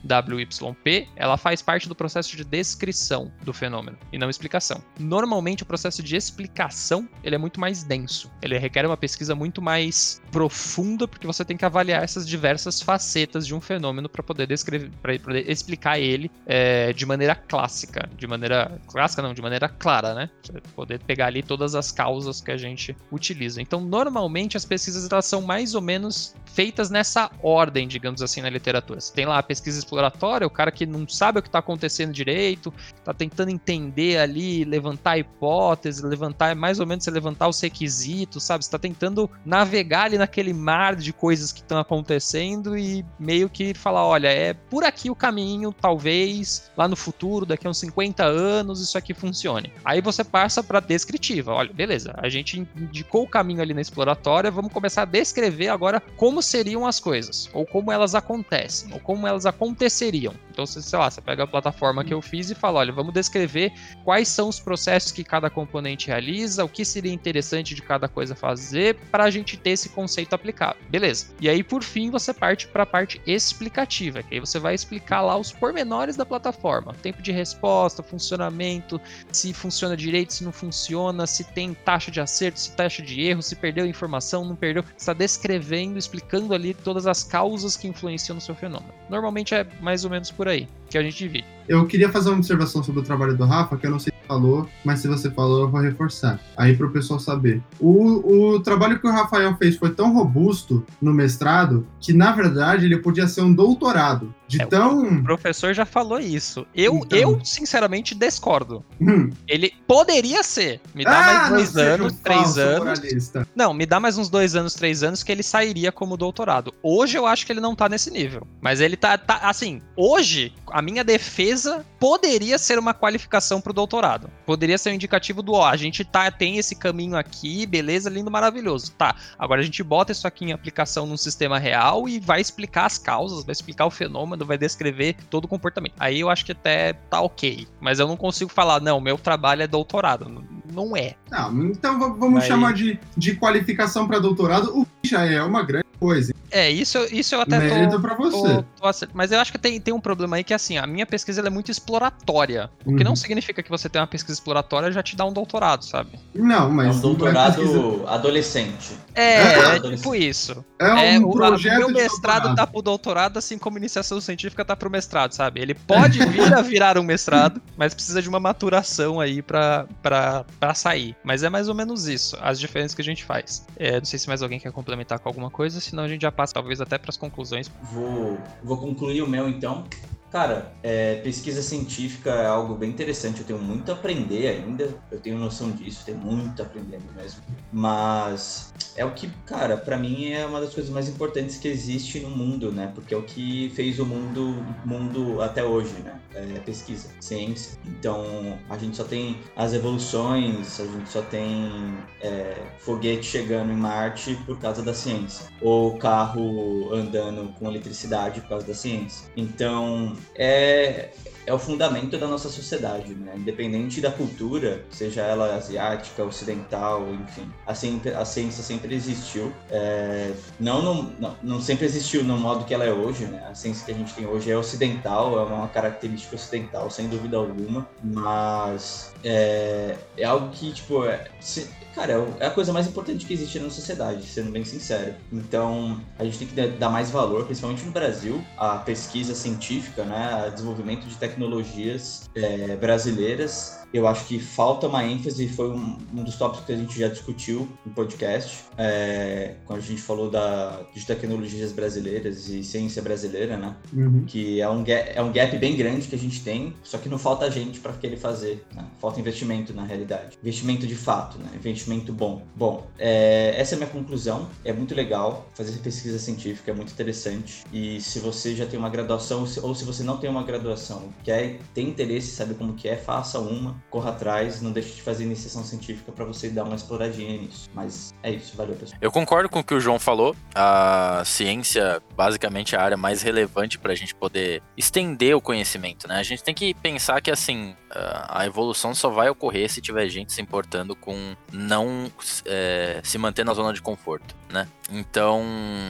WYP, ela faz parte do processo de descrição do fenômeno e não explicação. Normalmente o processo de explicação ele é muito mais denso, ele requer uma pesquisa muito mais profunda porque você tem que avaliar essas diversas facetas de um fenômeno para poder descrever, para poder explicar ele é, de maneira clássica, de maneira clássica não, de maneira clara, né? Poder pegar ali todas as causas que a gente utiliza. Então normalmente as pesquisas elas são mais ou menos feitas nessa ordem, digamos assim, na literatura. Você tem lá a pesquisa exploratória, o cara que não sabe o que está acontecendo direito, está tentando entender ali, levantar hipóteses, levantar, mais ou menos você levantar os requisitos, sabe? Você está tentando navegar ali naquele mar de coisas que estão acontecendo e meio que falar, olha, é por aqui o caminho, talvez lá no futuro, daqui a uns 50 anos, isso aqui funcione. Aí você passa para descritiva. Olha, beleza, a gente indicou o caminho ali na exploratória, vamos começar a descrever agora como seriam as coisas, ou como elas acontecem, ou como elas aconteceriam. Então, sei lá, você pega a plataforma que eu fiz e fala, olha, vamos descrever quais são os processos que cada componente realiza, o que seria interessante de cada coisa fazer para a gente ter esse conceito aplicado. Beleza. E aí, por fim, você parte para a parte explicativa, que aí você vai explicar lá os pormenores da plataforma, tempo de resposta, funcionamento, se funciona direito, se não funciona, se tem taxa de acerto, se taxa de erro, se perdeu informação, não perdeu. Está descrevendo, explicando ali todas as causas que influenciam no seu fenômeno. Normalmente é mais ou menos por aí que a gente divide. Eu queria fazer uma observação sobre o trabalho do Rafa, que eu não sei se falou, mas se você falou, eu vou reforçar. Aí para o pessoal saber. O, o trabalho que o Rafael fez foi tão robusto no mestrado que, na verdade, ele podia ser um doutorado. De é, tão. O professor já falou isso. Eu, então... eu sinceramente, discordo. Hum. Ele poderia ser. Me dá ah, mais dois anos, um três anos. Moralista. Não, me dá mais uns dois anos, três anos que ele sairia como doutorado. Hoje eu acho que ele não tá nesse nível. Mas ele tá, tá assim, hoje, a minha defesa poderia ser uma qualificação pro doutorado. Poderia ser um indicativo do, ó, a gente tá, tem esse caminho aqui, beleza, lindo, maravilhoso. Tá, agora a gente bota isso aqui em aplicação num sistema real e vai explicar as causas, vai explicar o fenômeno vai descrever todo o comportamento. Aí eu acho que até tá ok. Mas eu não consigo falar, não, meu trabalho é doutorado. Não, é. Não, então vamos Aí- chamar de, de qualificação para doutorado, o que já é uma grande coisa. É, isso, isso eu até tô, Mérito pra você. Tô- tô Mas eu acho que tem, tem um problema aí que, assim, a minha pesquisa é muito exploratória. O que Uhum. não significa que você tem uma pesquisa exploratória já te dá um doutorado, sabe? Não, É mas um é doutorado pesquisa- adolescente. É, É, é tipo isso. é um É, o, a- o projeto meu mestrado doutorado. tá pro doutorado, assim como iniciação científica tá pro mestrado, sabe? Ele pode vir a virar um mestrado, <laughs> mas precisa de uma maturação aí pra, pra, pra sair. Mas é mais ou menos isso, as diferenças que a gente faz. É, não sei se mais alguém quer complementar com alguma coisa, senão a gente já passa talvez até pras conclusões. Vou, vou concluir o meu então. Cara, é, pesquisa científica é algo bem interessante. Eu tenho muito a aprender ainda. Eu tenho noção disso, tenho muito a aprender mesmo. Mas é o que, cara, pra mim é uma das coisas mais importantes que existe no mundo, né? Porque é o que fez o mundo, mundo até hoje, né? É pesquisa, ciência. Então a gente só tem as evoluções, a gente só tem é, foguete chegando em Marte por causa da ciência, ou carro andando com eletricidade por causa da ciência. Então é, é o fundamento da nossa sociedade, né? Independente da cultura, seja ela asiática, ocidental, enfim, a ciência, a ciência sempre existiu. É, não, no- não, não sempre existiu no modo que ela é hoje, né? A ciência que a gente tem hoje é ocidental, é uma característica ocidental, sem dúvida alguma, mas é, é algo que, tipo, é, se- cara, é é a coisa mais importante que existe na sociedade, sendo bem sincero. Então, a gente tem que dar- mais valor, principalmente no Brasil, à pesquisa científica, né? A desenvolvimento de tecnologias é, brasileiras. Eu acho que falta uma ênfase, foi um, um dos tópicos que a gente já discutiu no podcast, é, quando a gente falou da, de tecnologias brasileiras e ciência brasileira, né? Uhum. que é um, gap, é um gap bem grande que a gente tem, só que não falta gente para querer fazer, né? falta investimento na realidade. Investimento de fato, né? investimento bom. Bom, é, essa é a minha conclusão, é muito legal fazer pesquisa científica, é muito interessante, e se você já tem uma graduação, ou se- ou se você não tem uma graduação, quer, tem interesse, sabe como que é, faça uma, corra atrás, não deixe de fazer iniciação científica para você dar uma exploradinha nisso. Mas é isso, valeu pessoal. Eu concordo com o que o João falou. A ciência, basicamente, é a área mais relevante para a gente poder estender o conhecimento, né? A gente tem que pensar que, assim, a evolução só vai ocorrer se tiver gente se importando com não é, se manter na zona de conforto, né? Então,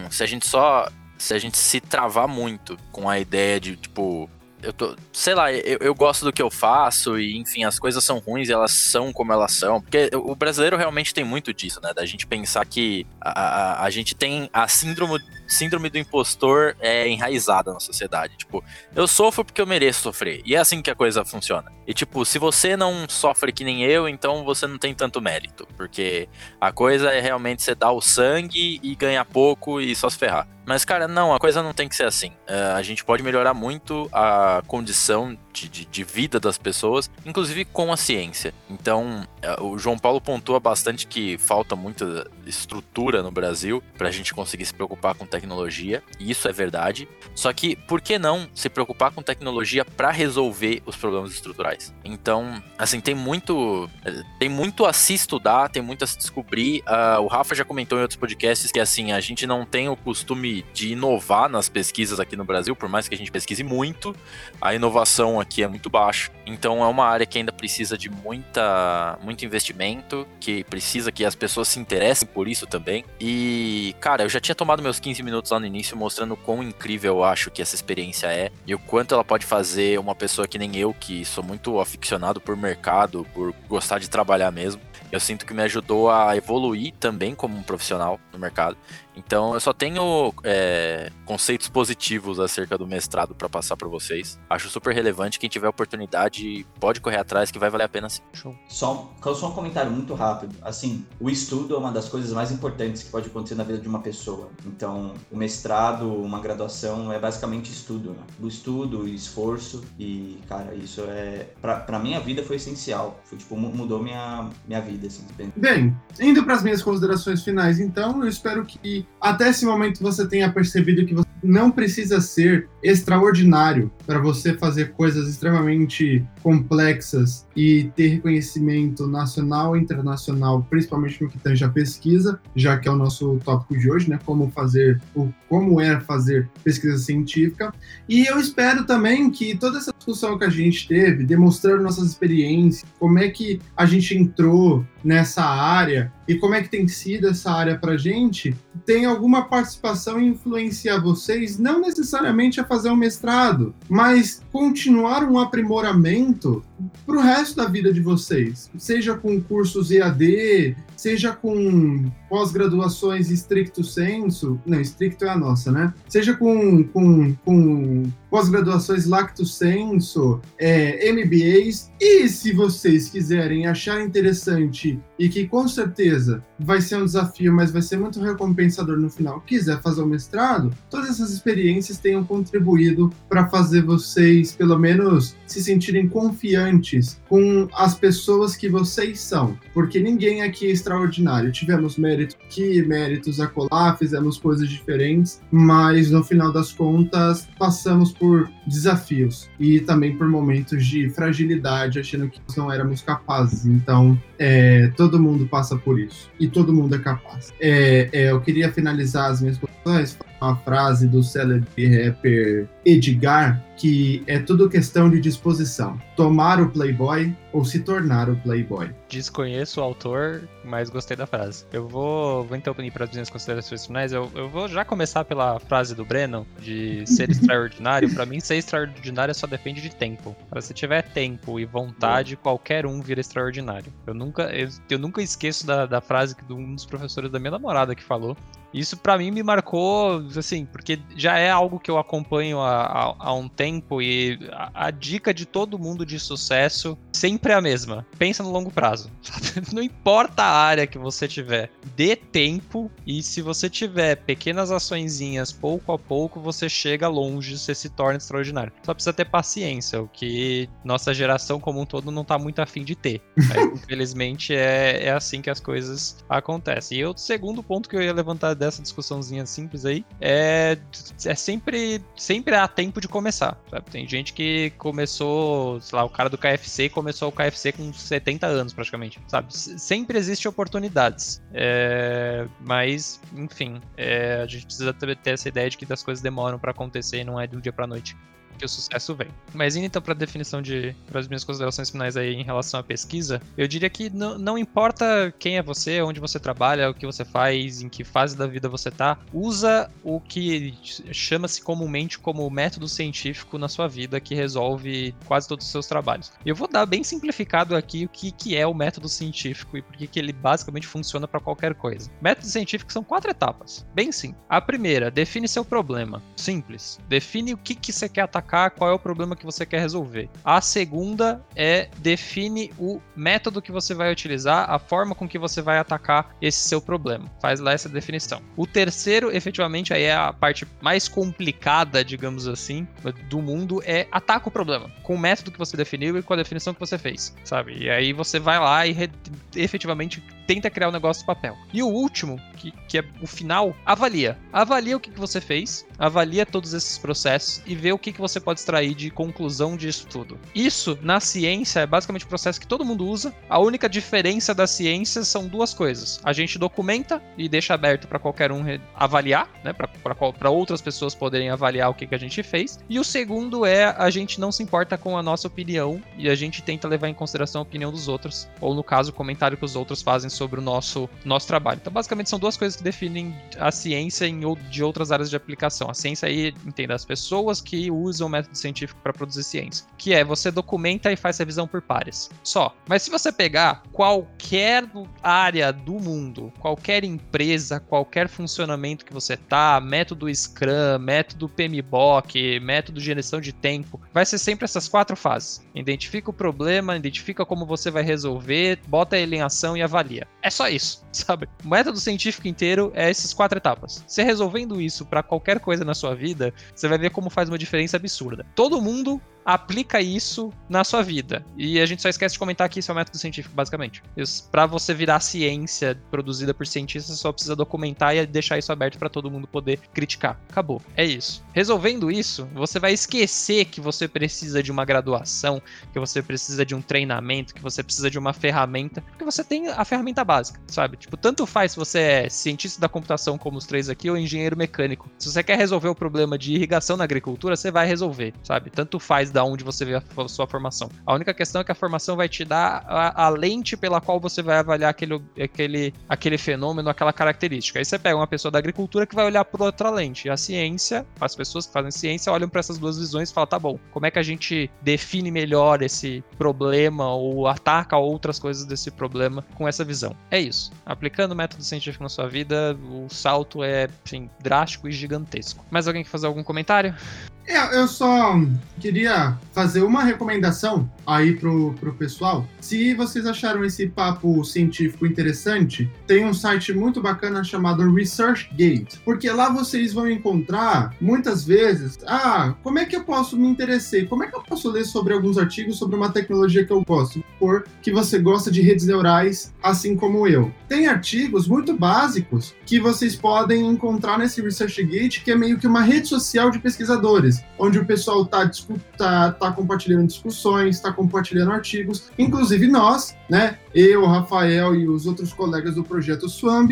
se a gente só. Se a gente se travar muito com a ideia de, tipo, eu tô, sei lá, eu, eu gosto do que eu faço e, enfim, as coisas são ruins e elas são como elas são. Porque o brasileiro realmente tem muito disso, né? Da gente pensar que a, a, a gente tem a síndrome, síndrome do impostor é enraizada na sociedade. Tipo, eu sofro porque eu mereço sofrer. E é assim que a coisa funciona. E, tipo, se você não sofre que nem eu, então você não tem tanto mérito. Porque a coisa é realmente você dar o sangue e ganhar pouco e só se ferrar. Mas, cara, não, a coisa não tem que ser assim. É, a gente pode melhorar muito a condição de, de, de vida das pessoas, inclusive com a ciência. Então, é, o João Paulo pontua bastante que falta muita estrutura no Brasil para a gente conseguir se preocupar com e isso é verdade. Só que, por que não se preocupar com tecnologia para resolver os problemas estruturais? Então, assim, tem muito, tem muito a se estudar, tem muito a se descobrir. Ah, o Rafa já comentou em outros podcasts que, assim, a gente não tem o costume de inovar nas pesquisas aqui no Brasil, por mais que a gente pesquise muito, a inovação aqui é muito baixa. Então é uma área que ainda precisa de muita, muito investimento, que precisa que as pessoas se interessem por isso também. E, cara, eu já tinha tomado meus 15 minutos lá no início mostrando o quão incrível eu acho que essa experiência é e o quanto ela pode fazer uma pessoa que nem eu, que sou muito aficionado por mercado, por gostar de trabalhar mesmo. Eu sinto que me ajudou a evoluir também como um profissional no mercado. Então eu só tenho é, conceitos positivos acerca do mestrado para passar para vocês. Acho super relevante. Quem tiver oportunidade pode correr atrás que vai valer a pena sim. Show. Só, um- só um comentário muito rápido. Assim, o estudo é uma das coisas mais importantes que pode acontecer na vida de uma pessoa. Então, o mestrado, uma graduação é basicamente estudo, né? O estudo, o esforço e, cara, isso é pra, pra minha vida foi essencial. Foi tipo mu- mudou minha minha vida assim. bem- Bem, indo para as minhas considerações finais, então, eu espero que até esse momento você tenha percebido que você não precisa ser extraordinário para você fazer coisas extremamente complexas e ter reconhecimento nacional e internacional, principalmente no que tange a pesquisa, já que é o nosso tópico de hoje, né? Como fazer, o, como é fazer pesquisa científica. E eu espero também que toda essa discussão que a gente teve, demonstrando nossas experiências, como é que a gente entrou nessa área e como é que tem sido essa área para gente, tem alguma participação e influenciar vocês, não necessariamente a fazer um mestrado, mas continuar um aprimoramento para o resto da vida de vocês, seja com cursos EAD, seja com pós-graduações estricto senso, não, estricto é a nossa, né? Seja com, com, com pós-graduações lacto senso, é, MBAs, e se vocês quiserem achar interessante e que com certeza vai ser um desafio, mas vai ser muito recompensador no final, quiser fazer o um mestrado, todas essas experiências tenham contribuído para fazer vocês, pelo menos, se sentirem confiantes com as pessoas que vocês são, porque ninguém aqui é extraordinário. Tivemos méritos aqui, méritos acolá, fizemos coisas diferentes, mas no final das contas passamos por desafios e também por momentos de fragilidade, achando que não éramos capazes. Então, é, todo mundo passa por isso e todo mundo é capaz. É, é, eu queria finalizar as minhas questões uma frase do célebre rapper Edgar, que é tudo questão de disposição. Tomar o Playboy ou se tornar o Playboy. Desconheço o autor, mas gostei da frase. Eu vou, vou então ir para as minhas considerações finais. Eu, eu vou já começar pela frase do Breno, de ser extraordinário. para mim, ser extraordinário só depende de tempo. Se tiver tempo e vontade, qualquer um vira extraordinário. Eu nunca, eu, nunca esqueço da, da frase que um dos professores da minha namorada que falou, isso para mim me marcou, assim, porque já é algo que eu acompanho há, há, há um tempo e a, a, dica de todo mundo de sucesso sempre é a mesma. Pensa no longo prazo. Sabe? <laughs> Não importa a área que você tiver, dê tempo e se você tiver pequenas açõezinhas pouco a pouco, você chega longe, você se torna extraordinário. Só precisa ter paciência, o que nossa geração como um todo não tá muito afim de ter. Mas, <laughs> infelizmente é, é assim que as coisas acontecem. E o segundo ponto que eu ia levantar dessa discussãozinha simples aí, é, é sempre, sempre há tempo de começar, sabe? Tem gente que começou, sei lá, o cara do KFC começou o KFC com 70 anos praticamente, sabe? Sempre existe oportunidades, é, mas, enfim, é, a gente precisa ter essa ideia de que as coisas demoram para acontecer e não é um dia para noite que o sucesso vem. Mas indo então para a definição de para as minhas considerações finais aí em relação à pesquisa, eu diria que não, importa quem é você, onde você trabalha, o que você faz, em que fase da vida você tá, usa o que chama-se comumente como método científico na sua vida que resolve quase todos os seus trabalhos. Eu vou dar bem simplificado aqui o que, que é o método científico e por que ele basicamente funciona para qualquer coisa. Métodos científicos são quatro etapas, bem simples. A primeira, define seu problema. Simples. Define o que, que você quer atacar qual é o problema que você quer resolver. A segunda é define o método que você vai utilizar, a forma com que você vai atacar esse seu problema. Faz lá essa definição. O terceiro, efetivamente, aí é a parte mais complicada, digamos assim, do mundo, é ataca o problema com o método que você definiu e com a definição que você fez, sabe? E aí você vai lá e efetivamente tenta criar o um negócio do papel. E o último, que, que é o final, avalia. Avalia o que, que você fez, avalia todos esses processos e vê o que, que você pode extrair de conclusão disso tudo. Isso, na ciência, é basicamente o processo que todo mundo usa. A única diferença da ciência são duas coisas. A gente documenta e deixa aberto para qualquer um avaliar, né? Para outras pessoas poderem avaliar o que, que a gente fez. E o segundo é a gente não se importa com a nossa opinião e a gente tenta levar em consideração a opinião dos outros, ou no caso, o comentário que os outros fazem sobre o nosso, nosso trabalho. Então, basicamente, são duas coisas que definem a ciência em, de outras áreas de aplicação. A ciência aí, entenda, as pessoas que usam o método científico para produzir ciência, que é você documenta e faz revisão por pares. Só. Mas se você pegar qualquer área do mundo, qualquer empresa, qualquer funcionamento que você tá, método Scrum, método PMBOK, método gestão de tempo, vai ser sempre essas quatro fases. Identifica o problema, identifica como você vai resolver, bota ele em ação e avalia. É só isso, <laughs> sabe? O método científico inteiro é essas quatro etapas. Você resolvendo isso para qualquer coisa na sua vida, você vai ver como faz uma diferença absurda. Todo mundo aplica isso na sua vida. E a gente só esquece de comentar que isso é um método científico, basicamente. Para você virar ciência produzida por cientistas, só precisa documentar e deixar isso aberto para todo mundo poder criticar. Acabou. É isso. Resolvendo isso, você vai esquecer que você precisa de uma graduação, que você precisa de um treinamento, que você precisa de uma ferramenta, porque você tem a ferramenta básica, sabe? Tipo, tanto faz se você é cientista da computação como os três aqui ou engenheiro mecânico. Se você quer resolver o problema de irrigação na agricultura, você vai resolver, sabe? Tanto faz da onde você vê a sua formação. A única questão é que a formação vai te dar a, a lente pela qual você vai avaliar aquele, aquele, aquele fenômeno, aquela característica. Aí você pega uma pessoa da agricultura que vai olhar por outra lente. A ciência, as pessoas que fazem ciência olham para essas duas visões e falam: tá bom, como é que a gente define melhor esse problema ou ataca outras coisas desse problema com essa visão? É isso. Aplicando o método científico na sua vida, o salto é, enfim, drástico e gigantesco. Mais alguém quer fazer algum comentário? É, eu só queria fazer uma recomendação aí pro, pro pessoal. Se vocês acharam esse papo científico interessante, tem um site muito bacana chamado ResearchGate, porque lá vocês vão encontrar muitas vezes, ah, como é que eu posso me interessar? Como é que eu posso ler sobre alguns artigos sobre uma tecnologia que eu gosto? Por que você gosta de redes neurais, assim como eu. Tem artigos muito básicos que vocês podem encontrar nesse ResearchGate, que é meio que uma rede social de pesquisadores onde o pessoal está tá, tá compartilhando discussões, está compartilhando artigos, inclusive nós, né? Eu, Rafael e os outros colegas do projeto Swamp,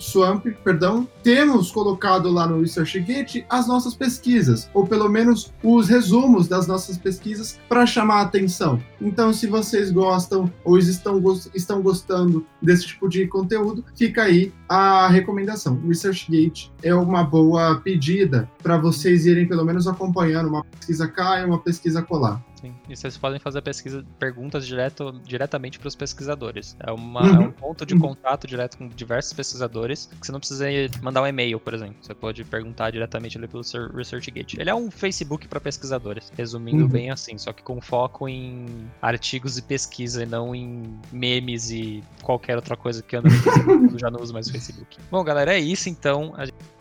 Swamp perdão, temos colocado lá no ResearchGate as nossas pesquisas, ou pelo menos os resumos das nossas pesquisas para chamar a atenção. Então, se vocês gostam ou estão, estão gostando desse tipo de conteúdo, fica aí a recomendação. O ResearchGate é uma boa pedida para vocês irem pelo menos acompanhando uma pesquisa cá e uma pesquisa colar. Sim. E vocês podem fazer pesquisa, perguntas direto, diretamente para os pesquisadores. É, uma, uhum. é, um ponto de contato direto com diversos pesquisadores que você não precisa mandar um e-mail, por exemplo. Você pode perguntar diretamente ali pelo ResearchGate. Ele é um Facebook para pesquisadores, resumindo uhum. bem assim, só que com foco em artigos e pesquisa e não em memes e qualquer outra coisa que no Facebook. <laughs> já não uso mais o Facebook. Bom, galera, é isso então. A gente